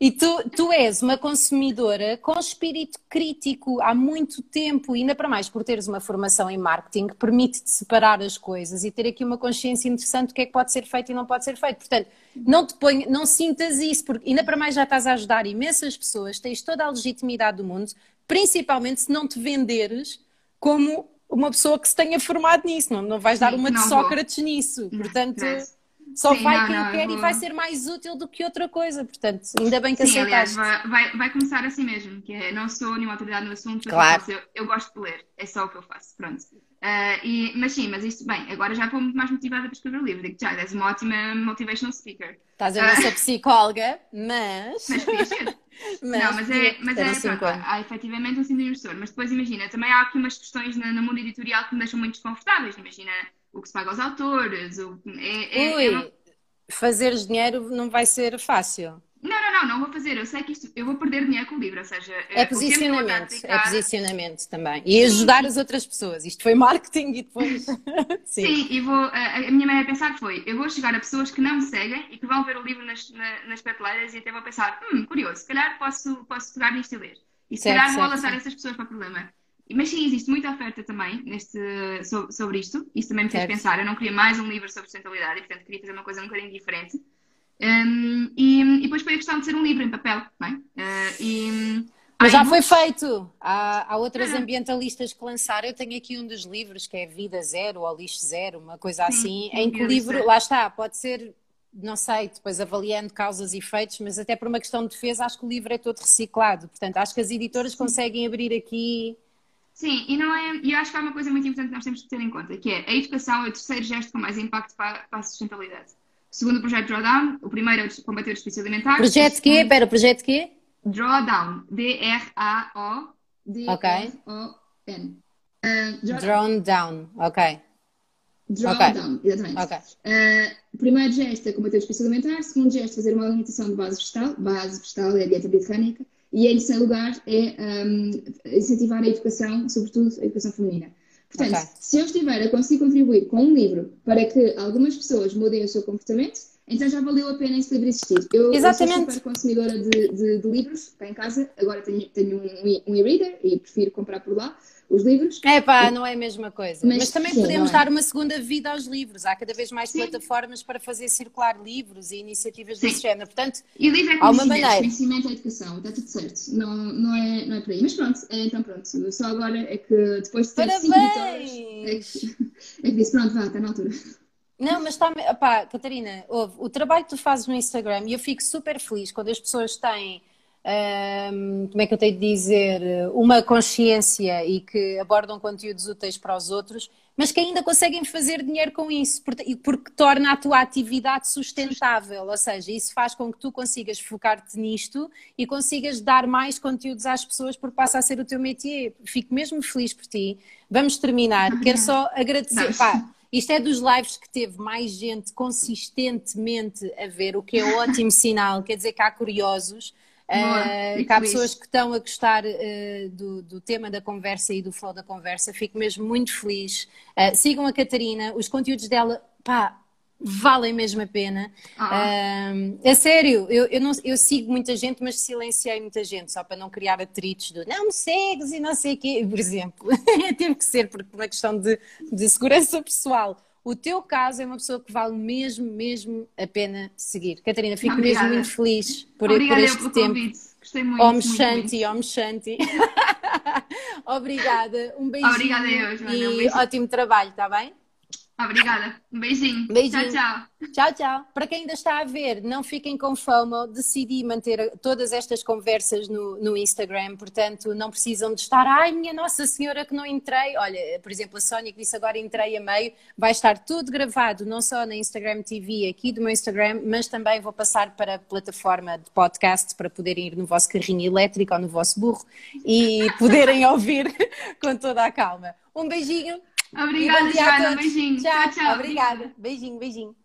E tu, tu és uma consumidora com espírito crítico há muito tempo, e ainda para mais por teres uma formação em marketing, permite-te separar as coisas e ter aqui uma consciência interessante do que é que pode ser feito e não pode ser feito. Portanto, não te ponha, não sintas isso, porque ainda para mais já estás a ajudar imensas pessoas, tens toda a legitimidade do mundo, principalmente se não te venderes como uma pessoa que se tenha formado nisso, não, não vais dar uma de Sócrates vou. nisso. Portanto. Não, só Sim, vai não, quem não, quer vou... e vai ser mais útil do que outra coisa. Portanto, ainda bem que Sim, aceitaste. Aliás, vai, vai começar assim mesmo, que é, não sou nenhuma autoridade no assunto, claro. eu, eu, gosto de ler, é só o que eu faço, pronto. Uh, e, mas sim, mas isto, bem, agora já estou muito mais motivada para escrever o livro, digo já, és uma ótima motivational speaker. Estás a ver, uh, sou psicóloga, mas... Mas mas, não, mas é, mas é pronto, há efetivamente um síndrome de mas depois imagina, também há aqui umas questões no mundo editorial que me deixam muito desconfortáveis, imagina o que se paga aos autores. O, é, é, Ui, não... fazer dinheiro não vai ser fácil. Não, não, não, não vou fazer. Eu sei que isto, eu vou perder dinheiro com o livro, ou seja, é posicionamento, é posicionamento também. E ajudar as outras pessoas. Isto foi marketing e depois. Sim. Sim, e vou. A, a, minha maneira de pensar foi: eu vou chegar a pessoas que não me seguem e que vão ver o livro nas, na, nas prateleiras e até vão pensar: hum, curioso, se calhar posso, posso pegar nisto e ler. E se certo, calhar vou lançar essas pessoas para o problema. Mas sim, existe muita oferta também neste, sobre, isto. Isso também me fez certo. pensar. Eu não queria mais um livro sobre sustentabilidade e, portanto, queria fazer uma coisa um bocadinho diferente. Um, e, e, depois foi a questão de ser um livro em papel, não é? Uh, e, mas já foi feito. Há, há outras ambientalistas que lançaram. Eu tenho aqui um dos livros que é Vida Zero ou Lixo Zero, uma coisa assim, sim, em que o livro, lá está, pode ser, não sei, depois avaliando causas e efeitos, mas até por uma questão de defesa, acho que o livro é todo reciclado. Portanto, acho que as editoras conseguem abrir aqui Sim, e não é, e acho que há uma coisa muito importante que nós temos que ter em conta, que é a educação é o terceiro gesto com mais impacto para, para a sustentabilidade. Segundo o projeto Drawdown, o primeiro é combater o desperdício alimentar. Projeto quê? Espera, projeto quê? Drawdown. D-R-A-O-D-R-O-N. Ok. Uh, Drone Down, ok. Drawdown, okay. exatamente. Okay. Uh, primeiro gesto é combater o desperdício alimentar, segundo gesto fazer uma alimentação de base vegetal, base vegetal é a dieta britânica, e em terceiro lugar é um, incentivar a educação, sobretudo a educação feminina. Portanto, okay. se eu estiver a conseguir contribuir com um livro para que algumas pessoas mudem o seu comportamento, então já valeu a pena esse livro existir. Eu, Exatamente. eu sou super consumidora de, de, de livros cá em casa, agora tenho, tenho um, um e-reader e prefiro comprar por lá os livros. É pá, não é a mesma coisa. Mas, Mas também sim, podemos é. dar uma segunda vida aos livros. Há cada vez mais sim. plataformas para fazer circular livros e iniciativas sim. desse género. Portanto, e o livro é há uma maneira. conhecimento é educação, está tudo certo. Não, não, é, não é por aí. Mas pronto, é, então pronto. Só agora é que depois de ter Parabéns! cinco vitórias, é que, é que disse, pronto, vá, está na altura. Não, mas está. Pá, Catarina, ouve, o trabalho que tu fazes no Instagram e eu fico super feliz quando as pessoas têm. Um, como é que eu tenho de dizer? Uma consciência e que abordam conteúdos úteis para os outros, mas que ainda conseguem fazer dinheiro com isso, porque, porque torna a tua atividade sustentável. Ou seja, isso faz com que tu consigas focar-te nisto e consigas dar mais conteúdos às pessoas, porque passa a ser o teu métier. Fico mesmo feliz por ti. Vamos terminar. Quero só agradecer. Pá, isto é dos lives que teve mais gente consistentemente a ver, o que é ótimo sinal, quer dizer que há curiosos. Uh, que há pessoas que estão a gostar uh, do, do, tema da conversa e do flow da conversa, fico mesmo muito feliz. Uh, sigam a Catarina, os conteúdos dela, pá, valem mesmo a pena. Ah. é sério, eu, eu, não, eu sigo muita gente, mas silenciei muita gente, só para não criar atritos do não me segues e não sei o quê, por exemplo. Teve que ser, porque uma questão de, de segurança pessoal. O teu caso é uma pessoa que vale mesmo, mesmo a pena seguir. Catarina, fico Obrigada. mesmo muito feliz por, por este tempo. Convite. Gostei muito. Om Shanti, Om Shanti. Obrigada, um beijinho. Obrigada eu, Joana. E um ótimo trabalho, está bem? Obrigada. Um beijinho. Beijinho. Tchau, tchau. Tchau, tchau. Para quem ainda está a ver, não fiquem com FOMO. Decidi manter todas estas conversas no, no Instagram, portanto, não precisam de estar, ai, minha Nossa Senhora, que não entrei. Olha, por exemplo, a Sónia que disse agora entrei a meio, vai estar tudo gravado, não só na Instagram TV aqui do meu Instagram, mas também vou passar para a plataforma de podcast para poderem ir no vosso carrinho elétrico ou no vosso burro e poderem ouvir com toda a calma. Um beijinho Obrigada, Joana. Beijinho. Tchau, tchau. tchau. Obrigada. Beijinho, beijinho.